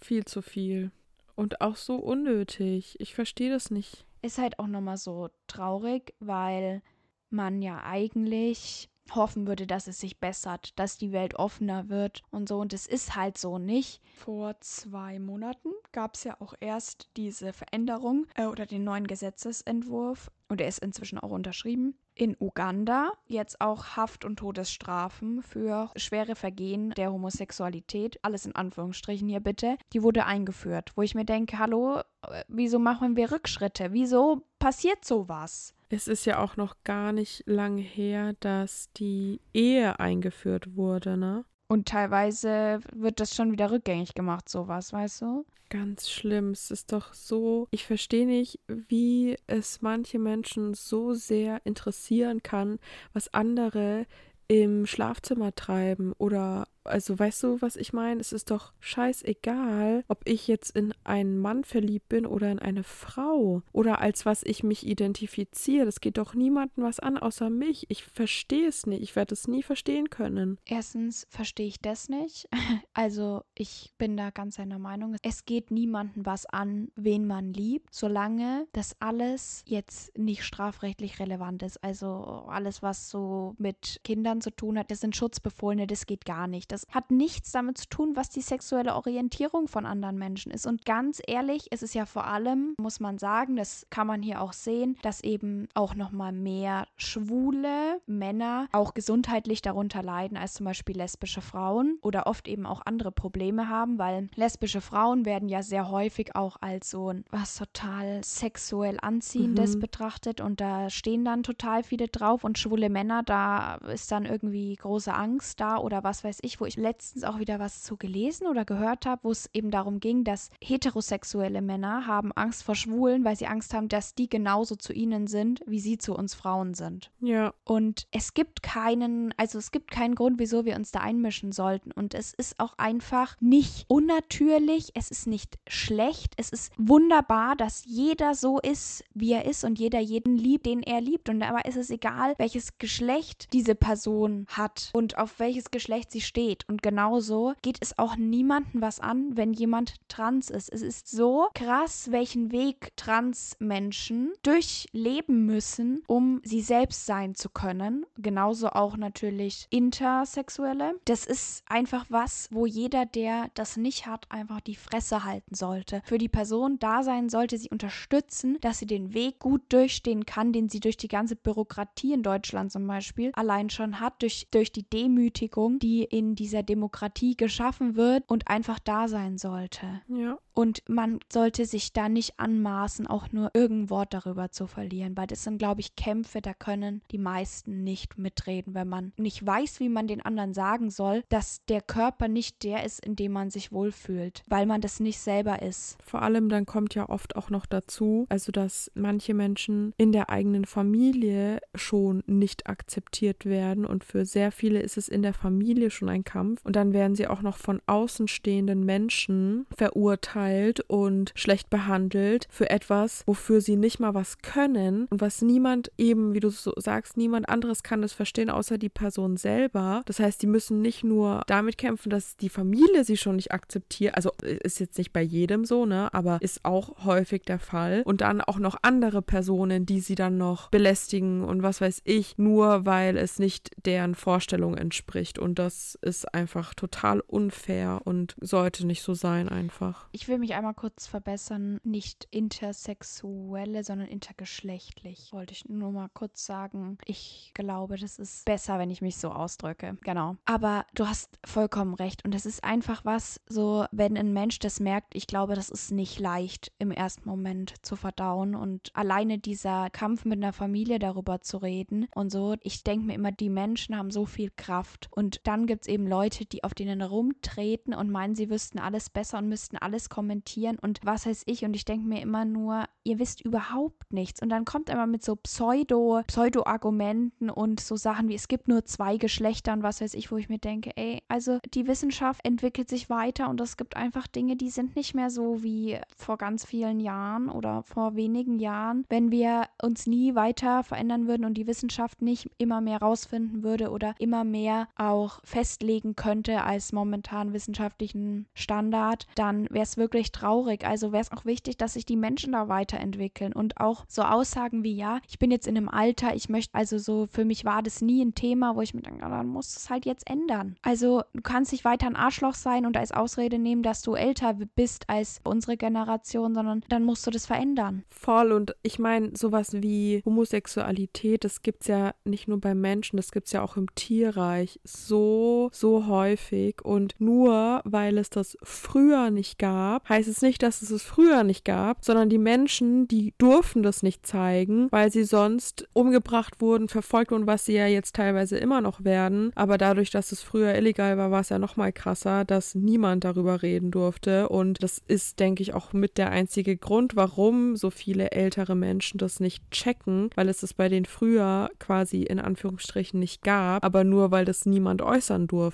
Viel zu viel. Und auch so unnötig. Ich verstehe das nicht. Ist halt auch nochmal so traurig, weil man ja eigentlich hoffen würde, dass es sich bessert, dass die Welt offener wird und so. Und es ist halt so nicht. Vor zwei Monaten gab es ja auch erst diese Veränderung äh, oder den neuen Gesetzesentwurf und er ist inzwischen auch unterschrieben. In Uganda jetzt auch Haft- und Todesstrafen für schwere Vergehen der Homosexualität, alles in Anführungsstrichen hier bitte, die wurde eingeführt, wo ich mir denke, hallo, äh, wieso machen wir Rückschritte? Wieso passiert sowas? Es ist ja auch noch gar nicht lang her, dass die Ehe eingeführt wurde, ne? Und teilweise wird das schon wieder rückgängig gemacht, sowas, weißt du? Ganz schlimm. Es ist doch so, ich verstehe nicht, wie es manche Menschen so sehr interessieren kann, was andere im Schlafzimmer treiben oder also weißt du, was ich meine? Es ist doch scheißegal, ob ich jetzt in einen Mann verliebt bin oder in eine Frau oder als was ich mich identifiziere. Das geht doch niemandem was an, außer mich. Ich verstehe es nicht. Ich werde es nie verstehen können. Erstens verstehe ich das nicht. Also ich bin da ganz seiner Meinung. Es geht niemandem was an, wen man liebt, solange das alles jetzt nicht strafrechtlich relevant ist. Also alles, was so mit Kindern zu tun hat, das sind Schutzbefohlene, das geht gar nicht. Das hat nichts damit zu tun, was die sexuelle Orientierung von anderen Menschen ist. Und ganz ehrlich, ist es ja vor allem, muss man sagen, das kann man hier auch sehen, dass eben auch noch mal mehr schwule Männer auch gesundheitlich darunter leiden als zum Beispiel lesbische Frauen oder oft eben auch andere Probleme haben, weil lesbische Frauen werden ja sehr häufig auch als so ein was total sexuell anziehendes mhm. betrachtet und da stehen dann total viele drauf und schwule Männer, da ist dann irgendwie große Angst da oder was weiß ich, wo ich letztens auch wieder was zu gelesen oder gehört habe, wo es eben darum ging, dass heterosexuelle Männer haben Angst vor Schwulen, weil sie Angst haben, dass die genauso zu ihnen sind, wie sie zu uns Frauen sind. Ja. Und es gibt keinen, also es gibt keinen Grund, wieso wir uns da einmischen sollten. Und es ist auch einfach nicht unnatürlich, es ist nicht schlecht, es ist wunderbar, dass jeder so ist, wie er ist und jeder jeden liebt, den er liebt. Und dabei ist es egal, welches Geschlecht diese Person hat und auf welches Geschlecht sie steht steht. Und genauso geht es auch niemandem was an, wenn jemand trans ist. Es ist so krass, welchen Weg Trans-Menschen durchleben müssen, um sie selbst sein zu können. Genauso auch natürlich Intersexuelle. Das ist einfach was, wo jeder, der das nicht hat, einfach die Fresse halten sollte. Für die Person da sein sollte, sie unterstützen, dass sie den Weg gut durchstehen kann, den sie durch die ganze Bürokratie in Deutschland zum Beispiel allein schon hat, durch, durch die Demütigung, die in dieser Demokratie geschaffen wird und einfach da sein sollte. Ja. Und man sollte sich da nicht anmaßen, auch nur irgendein Wort darüber zu verlieren, weil das sind, glaube ich, Kämpfe, da können die meisten nicht mitreden, wenn man nicht weiß, wie man den anderen sagen soll, dass der Körper nicht der ist, in dem man sich wohlfühlt, weil man das nicht selber ist. Vor allem dann kommt ja oft auch noch dazu, also dass manche Menschen in der eigenen Familie schon nicht akzeptiert werden und für sehr viele ist es in der Familie schon ein Kampf und dann werden sie auch noch von außenstehenden Menschen verurteilt und schlecht behandelt für etwas, wofür sie nicht mal was können und was niemand eben, wie du so sagst, niemand anderes kann es verstehen, außer die Person selber. Das heißt, die müssen nicht nur damit kämpfen, dass die Familie sie schon nicht akzeptiert. Also ist jetzt nicht bei jedem so, ne? Aber ist auch häufig der Fall. Und dann auch noch andere Personen, die sie dann noch belästigen und was weiß ich, nur weil es nicht deren Vorstellung entspricht. Und das ist einfach total unfair und sollte nicht so sein einfach. Ich will mich einmal kurz verbessern. Nicht intersexuelle, sondern intergeschlechtlich. Wollte ich nur mal kurz sagen. Ich glaube, das ist besser, wenn ich mich so ausdrücke. Genau. Aber du hast vollkommen recht. Und es ist einfach was, so, wenn ein Mensch das merkt, ich glaube, das ist nicht leicht im ersten Moment zu verdauen. Und alleine dieser Kampf mit einer Familie darüber zu reden und so, ich denke mir immer, die Menschen haben so viel Kraft. Und dann gibt es eben Leute, die auf denen rumtreten und meinen, sie wüssten alles besser und müssten alles kommen kommentieren und was weiß ich. Und ich denke mir immer nur, ihr wisst überhaupt nichts. Und dann kommt immer mit so Pseudo, Pseudo-Argumenten und so Sachen wie es gibt nur zwei Geschlechter und was weiß ich, wo ich mir denke, ey, also die Wissenschaft entwickelt sich weiter und es gibt einfach Dinge, die sind nicht mehr so wie vor ganz vielen Jahren oder vor wenigen Jahren. Wenn wir uns nie weiter verändern würden und die Wissenschaft nicht immer mehr rausfinden würde oder immer mehr auch festlegen darlegen könnte als momentan wissenschaftlichen Standard, dann wäre es wirklich traurig. Also wäre es auch wichtig, dass sich die Menschen da weiterentwickeln und auch so Aussagen wie, ja, ich bin jetzt in einem Alter, ich möchte, also so, für mich war das nie ein Thema, wo ich mir denke, dann muss es halt jetzt ändern. Also du kannst nicht weiter ein Arschloch sein und als Ausrede nehmen, dass du älter bist als unsere Generation, sondern dann musst du das verändern. Voll und ich meine, sowas wie Homosexualität, das gibt es ja nicht nur bei Menschen, das gibt es ja auch im Tierreich so, so häufig und nur weil es das früher nicht gab, heißt es nicht, dass es es früher nicht gab, sondern die Menschen, die durften das nicht zeigen, weil sie sonst umgebracht wurden, verfolgt wurden, was sie ja jetzt teilweise immer noch werden, aber dadurch, dass es früher illegal war, war es ja noch mal krasser, dass niemand darüber reden durfte und das ist, denke ich, auch mit der einzige Grund, warum so viele ältere Menschen das nicht checken, weil es es bei denen früher quasi in Anführungsstrichen nicht gab, aber nur weil das niemand äußern durfte.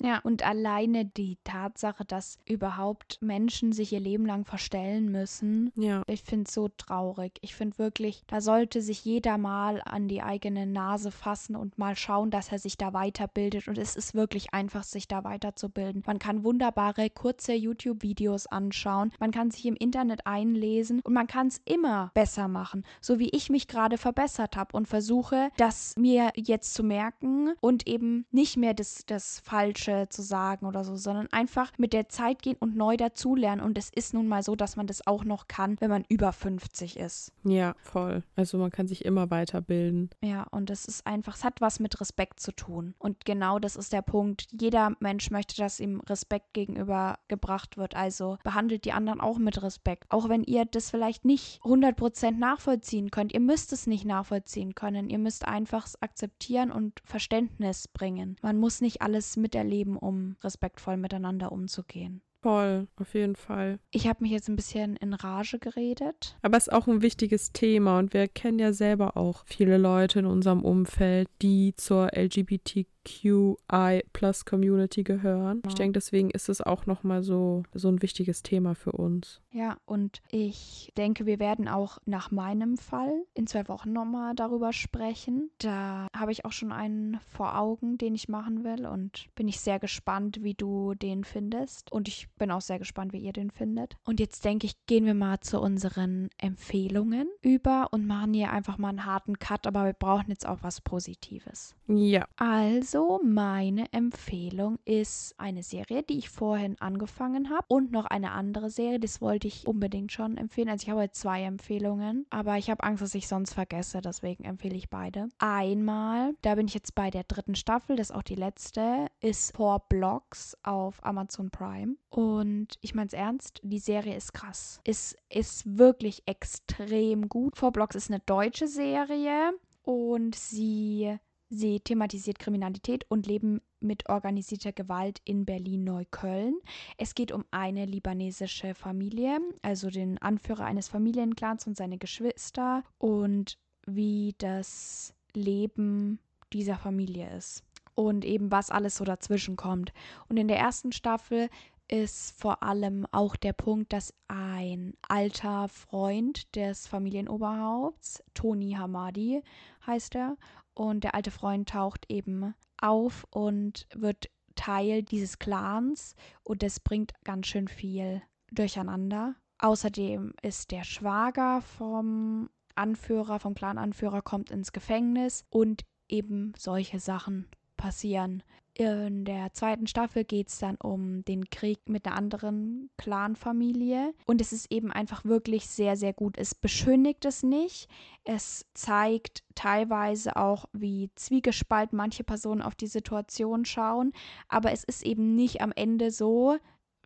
Ja, und alleine die Tatsache, dass überhaupt Menschen sich ihr Leben lang verstellen müssen, ja. ich finde es so traurig. Ich finde wirklich, da sollte sich jeder mal an die eigene Nase fassen und mal schauen, dass er sich da weiterbildet. Und es ist wirklich einfach, sich da weiterzubilden. Man kann wunderbare kurze YouTube-Videos anschauen, man kann sich im Internet einlesen und man kann es immer besser machen, so wie ich mich gerade verbessert habe und versuche, das mir jetzt zu merken und eben nicht mehr das, das Falsche zu sagen oder so, sondern einfach mit der Zeit gehen und neu dazulernen. Und es ist nun mal so, dass man das auch noch kann, wenn man über 50 ist. Ja, voll. Also man kann sich immer weiterbilden. Ja, und es ist einfach, es hat was mit Respekt zu tun. Und genau das ist der Punkt. Jeder Mensch möchte, dass ihm Respekt gegenüber gebracht wird. Also behandelt die anderen auch mit Respekt. Auch wenn ihr das vielleicht nicht 100% nachvollziehen könnt. Ihr müsst es nicht nachvollziehen können. Ihr müsst einfach es akzeptieren und Verständnis bringen. Man muss nicht alles miterleben, um respektvoll miteinander umzugehen. Voll, auf jeden Fall. Ich habe mich jetzt ein bisschen in Rage geredet. Aber es ist auch ein wichtiges Thema und wir kennen ja selber auch viele Leute in unserem Umfeld, die zur LGBTQ LGBTQI Plus Community gehören. Ich denke, deswegen ist es auch nochmal so, so ein wichtiges Thema für uns. Ja, und ich denke, wir werden auch nach meinem Fall in zwei Wochen nochmal darüber sprechen. Da habe ich auch schon einen vor Augen, den ich machen will und bin ich sehr gespannt, wie du den findest. Und ich bin auch sehr gespannt, wie ihr den findet. Und jetzt denke ich, gehen wir mal zu unseren Empfehlungen über und machen hier einfach mal einen harten Cut, aber wir brauchen jetzt auch was Positives. Ja. Also also meine Empfehlung ist eine Serie, die ich vorhin angefangen habe und noch eine andere Serie, das wollte ich unbedingt schon empfehlen. Also ich habe jetzt zwei Empfehlungen, aber ich habe Angst, dass ich sonst vergesse, deswegen empfehle ich beide. Einmal, da bin ich jetzt bei der dritten Staffel, das ist auch die letzte, ist Four Blocks auf Amazon Prime und ich meine es ernst, die Serie ist krass. Es ist wirklich extrem gut. Four Blocks ist eine deutsche Serie und sie Sie thematisiert Kriminalität und Leben mit organisierter Gewalt in Berlin-Neukölln. Es geht um eine libanesische Familie, also den Anführer eines Familienclans und seine Geschwister und wie das Leben dieser Familie ist und eben was alles so dazwischen kommt. Und in der ersten Staffel ist vor allem auch der Punkt, dass ein alter Freund des Familienoberhaupts, Toni Hamadi heißt er, und der alte Freund taucht eben auf und wird Teil dieses Clans und das bringt ganz schön viel durcheinander. Außerdem ist der Schwager vom Anführer, vom Clan-Anführer, kommt ins Gefängnis und eben solche Sachen passieren. In der zweiten Staffel geht es dann um den Krieg mit einer anderen Clanfamilie. Und es ist eben einfach wirklich sehr, sehr gut. Es beschönigt es nicht. Es zeigt teilweise auch, wie zwiegespalten manche Personen auf die Situation schauen. Aber es ist eben nicht am Ende so,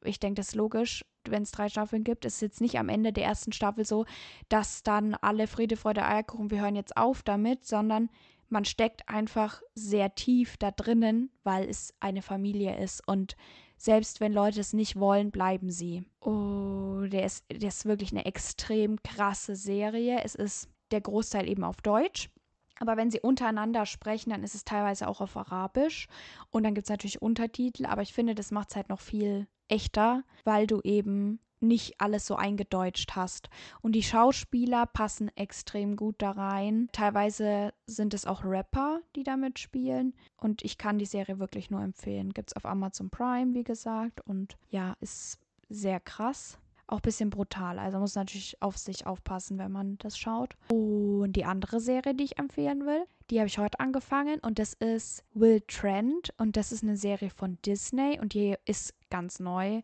ich denke, das ist logisch, wenn es drei Staffeln gibt, ist jetzt nicht am Ende der ersten Staffel so, dass dann alle Friede, Freude, Eierkuchen, wir hören jetzt auf damit, sondern man steckt einfach sehr tief da drinnen, weil es eine Familie ist und selbst wenn Leute es nicht wollen, bleiben sie. Oh, der ist, der ist wirklich eine extrem krasse Serie. Es ist der Großteil eben auf Deutsch. Aber wenn sie untereinander sprechen, dann ist es teilweise auch auf Arabisch. Und dann gibt es natürlich Untertitel. Aber ich finde, das macht es halt noch viel echter, weil du eben nicht alles so eingedeutscht hast. Und die Schauspieler passen extrem gut da rein. Teilweise sind es auch Rapper, die damit spielen. Und ich kann die Serie wirklich nur empfehlen. Gibt es auf Amazon Prime, wie gesagt. Und ja, ist sehr krass. Auch ein bisschen brutal. Also muss natürlich auf sich aufpassen, wenn man das schaut. Und die andere Serie, die ich empfehlen will, die habe ich heute angefangen. Und das ist Will Trent. Und das ist eine Serie von Disney. Und die ist ganz neu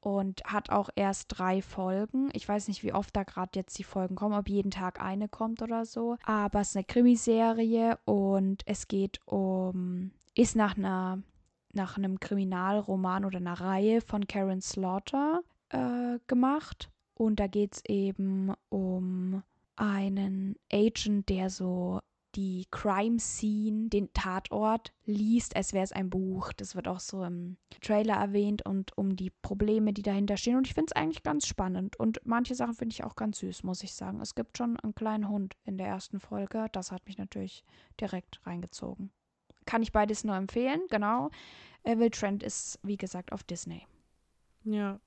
und hat auch erst drei Folgen. Ich weiß nicht, wie oft da gerade jetzt die Folgen kommen, ob jeden Tag eine kommt oder so. Aber es ist eine Krimiserie und es geht um, ist nach einer nach einem Kriminalroman oder einer Reihe von Karen Slaughter äh, gemacht. Und da geht es eben um einen Agent, der so die Crime Scene, den Tatort liest, als wäre es ein Buch. Das wird auch so im Trailer erwähnt und um die Probleme, die dahinter stehen. Und ich finde es eigentlich ganz spannend. Und manche Sachen finde ich auch ganz süß, muss ich sagen. Es gibt schon einen kleinen Hund in der ersten Folge. Das hat mich natürlich direkt reingezogen. Kann ich beides nur empfehlen, genau. Will Trent ist, wie gesagt, auf Disney. Ja.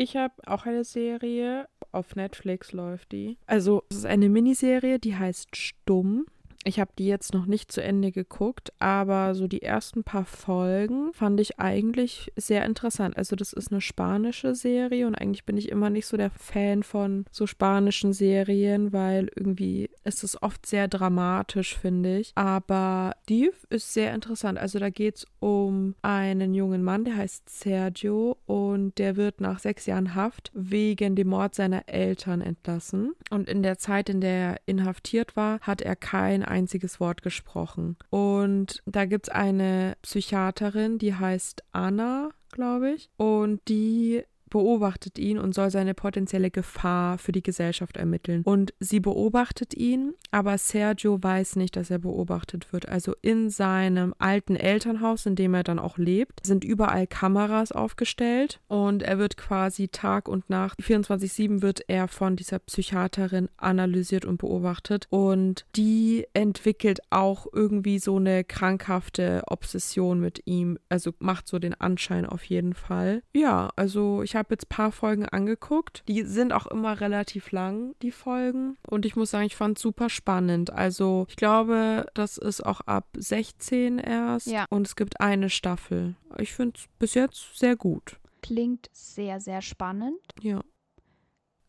Ich habe auch eine Serie, auf Netflix läuft die. Also, es ist eine Miniserie, die heißt Stumm. Ich habe die jetzt noch nicht zu Ende geguckt, aber so die ersten paar Folgen fand ich eigentlich sehr interessant. Also das ist eine spanische Serie und eigentlich bin ich immer nicht so der Fan von so spanischen Serien, weil irgendwie ist es oft sehr dramatisch, finde ich. Aber die ist sehr interessant. Also da geht es um einen jungen Mann, der heißt Sergio und der wird nach sechs Jahren Haft wegen dem Mord seiner Eltern entlassen. Und in der Zeit, in der er inhaftiert war, hat er kein einziges Wort gesprochen. Und da gibt es eine Psychiaterin, die heißt Anna, glaube ich. Und die beobachtet ihn und soll seine potenzielle Gefahr für die Gesellschaft ermitteln. Und sie beobachtet ihn, aber Sergio weiß nicht, dass er beobachtet wird. Also in seinem alten Elternhaus, in dem er dann auch lebt, sind überall Kameras aufgestellt und er wird quasi Tag und Nacht, 24-7 wird er von dieser Psychiaterin analysiert und beobachtet. Und die entwickelt auch irgendwie so eine krankhafte Obsession mit ihm. Also macht so den Anschein auf jeden Fall. Ja, also ich habe jetzt ein paar Folgen angeguckt. Die sind auch immer relativ lang, die Folgen. Und ich muss sagen, ich fand es super spannend. Also ich glaube, das ist auch ab 16 erst. Ja. Und es gibt eine Staffel. Ich finde es bis jetzt sehr gut. Klingt sehr, sehr spannend. Ja.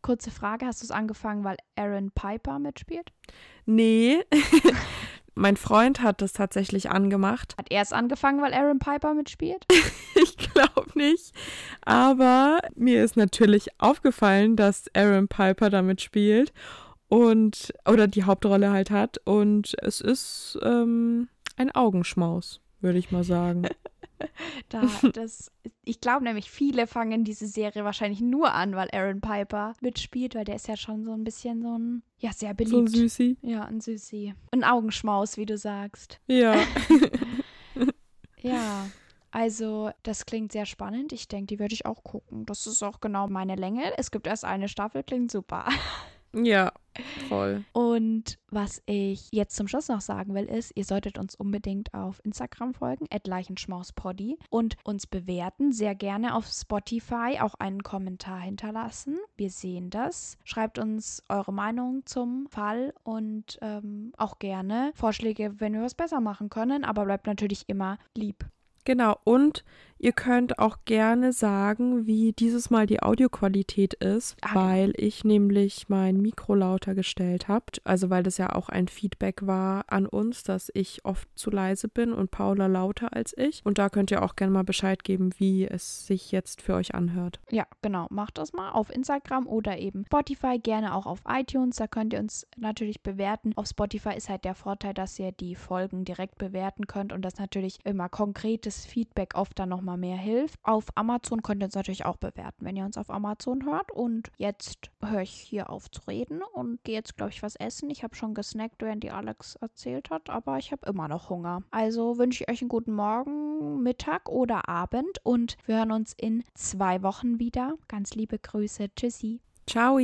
Kurze Frage, hast du es angefangen, weil Aaron Piper mitspielt? Nee. mein Freund hat das tatsächlich angemacht. Hat er es angefangen, weil Aaron Piper mitspielt? ich glaube nicht. Aber mir ist natürlich aufgefallen, dass Aaron Piper damit spielt und oder die Hauptrolle halt hat. Und es ist ähm, ein Augenschmaus, würde ich mal sagen. da, das, ich glaube nämlich, viele fangen diese Serie wahrscheinlich nur an, weil Aaron Piper mitspielt, weil der ist ja schon so ein bisschen so ein, ja, sehr beliebt. So ein Süßi. Ja, ein Süßi. Ein Augenschmaus, wie du sagst. Ja. ja. Also, das klingt sehr spannend. Ich denke, die würde ich auch gucken. Das ist auch genau meine Länge. Es gibt erst eine Staffel, klingt super. Ja, voll. Und was ich jetzt zum Schluss noch sagen will, ist, ihr solltet uns unbedingt auf Instagram folgen, Leichenschmauspoddy und uns bewerten. Sehr gerne auf Spotify auch einen Kommentar hinterlassen. Wir sehen das. Schreibt uns eure Meinung zum Fall und ähm, auch gerne Vorschläge, wenn wir was besser machen können, aber bleibt natürlich immer lieb. Genau, und ihr könnt auch gerne sagen, wie dieses Mal die Audioqualität ist, Ah, weil ich nämlich mein Mikro lauter gestellt habe. Also weil das ja auch ein Feedback war an uns, dass ich oft zu leise bin und Paula lauter als ich. Und da könnt ihr auch gerne mal Bescheid geben, wie es sich jetzt für euch anhört. Ja, genau. Macht das mal auf Instagram oder eben Spotify, gerne auch auf iTunes. Da könnt ihr uns natürlich bewerten. Auf Spotify ist halt der Vorteil, dass ihr die Folgen direkt bewerten könnt und das natürlich immer konkretes Feedback oft dann nochmal mehr hilft. Auf Amazon könnt ihr uns natürlich auch bewerten, wenn ihr uns auf Amazon hört. Und jetzt höre ich hier auf zu reden und gehe jetzt, glaube ich, was essen. Ich habe schon gesnackt, während die Alex erzählt hat, aber ich habe immer noch Hunger. Also wünsche ich euch einen guten Morgen, Mittag oder Abend und wir hören uns in zwei Wochen wieder. Ganz liebe Grüße. Tschüssi. Ciao!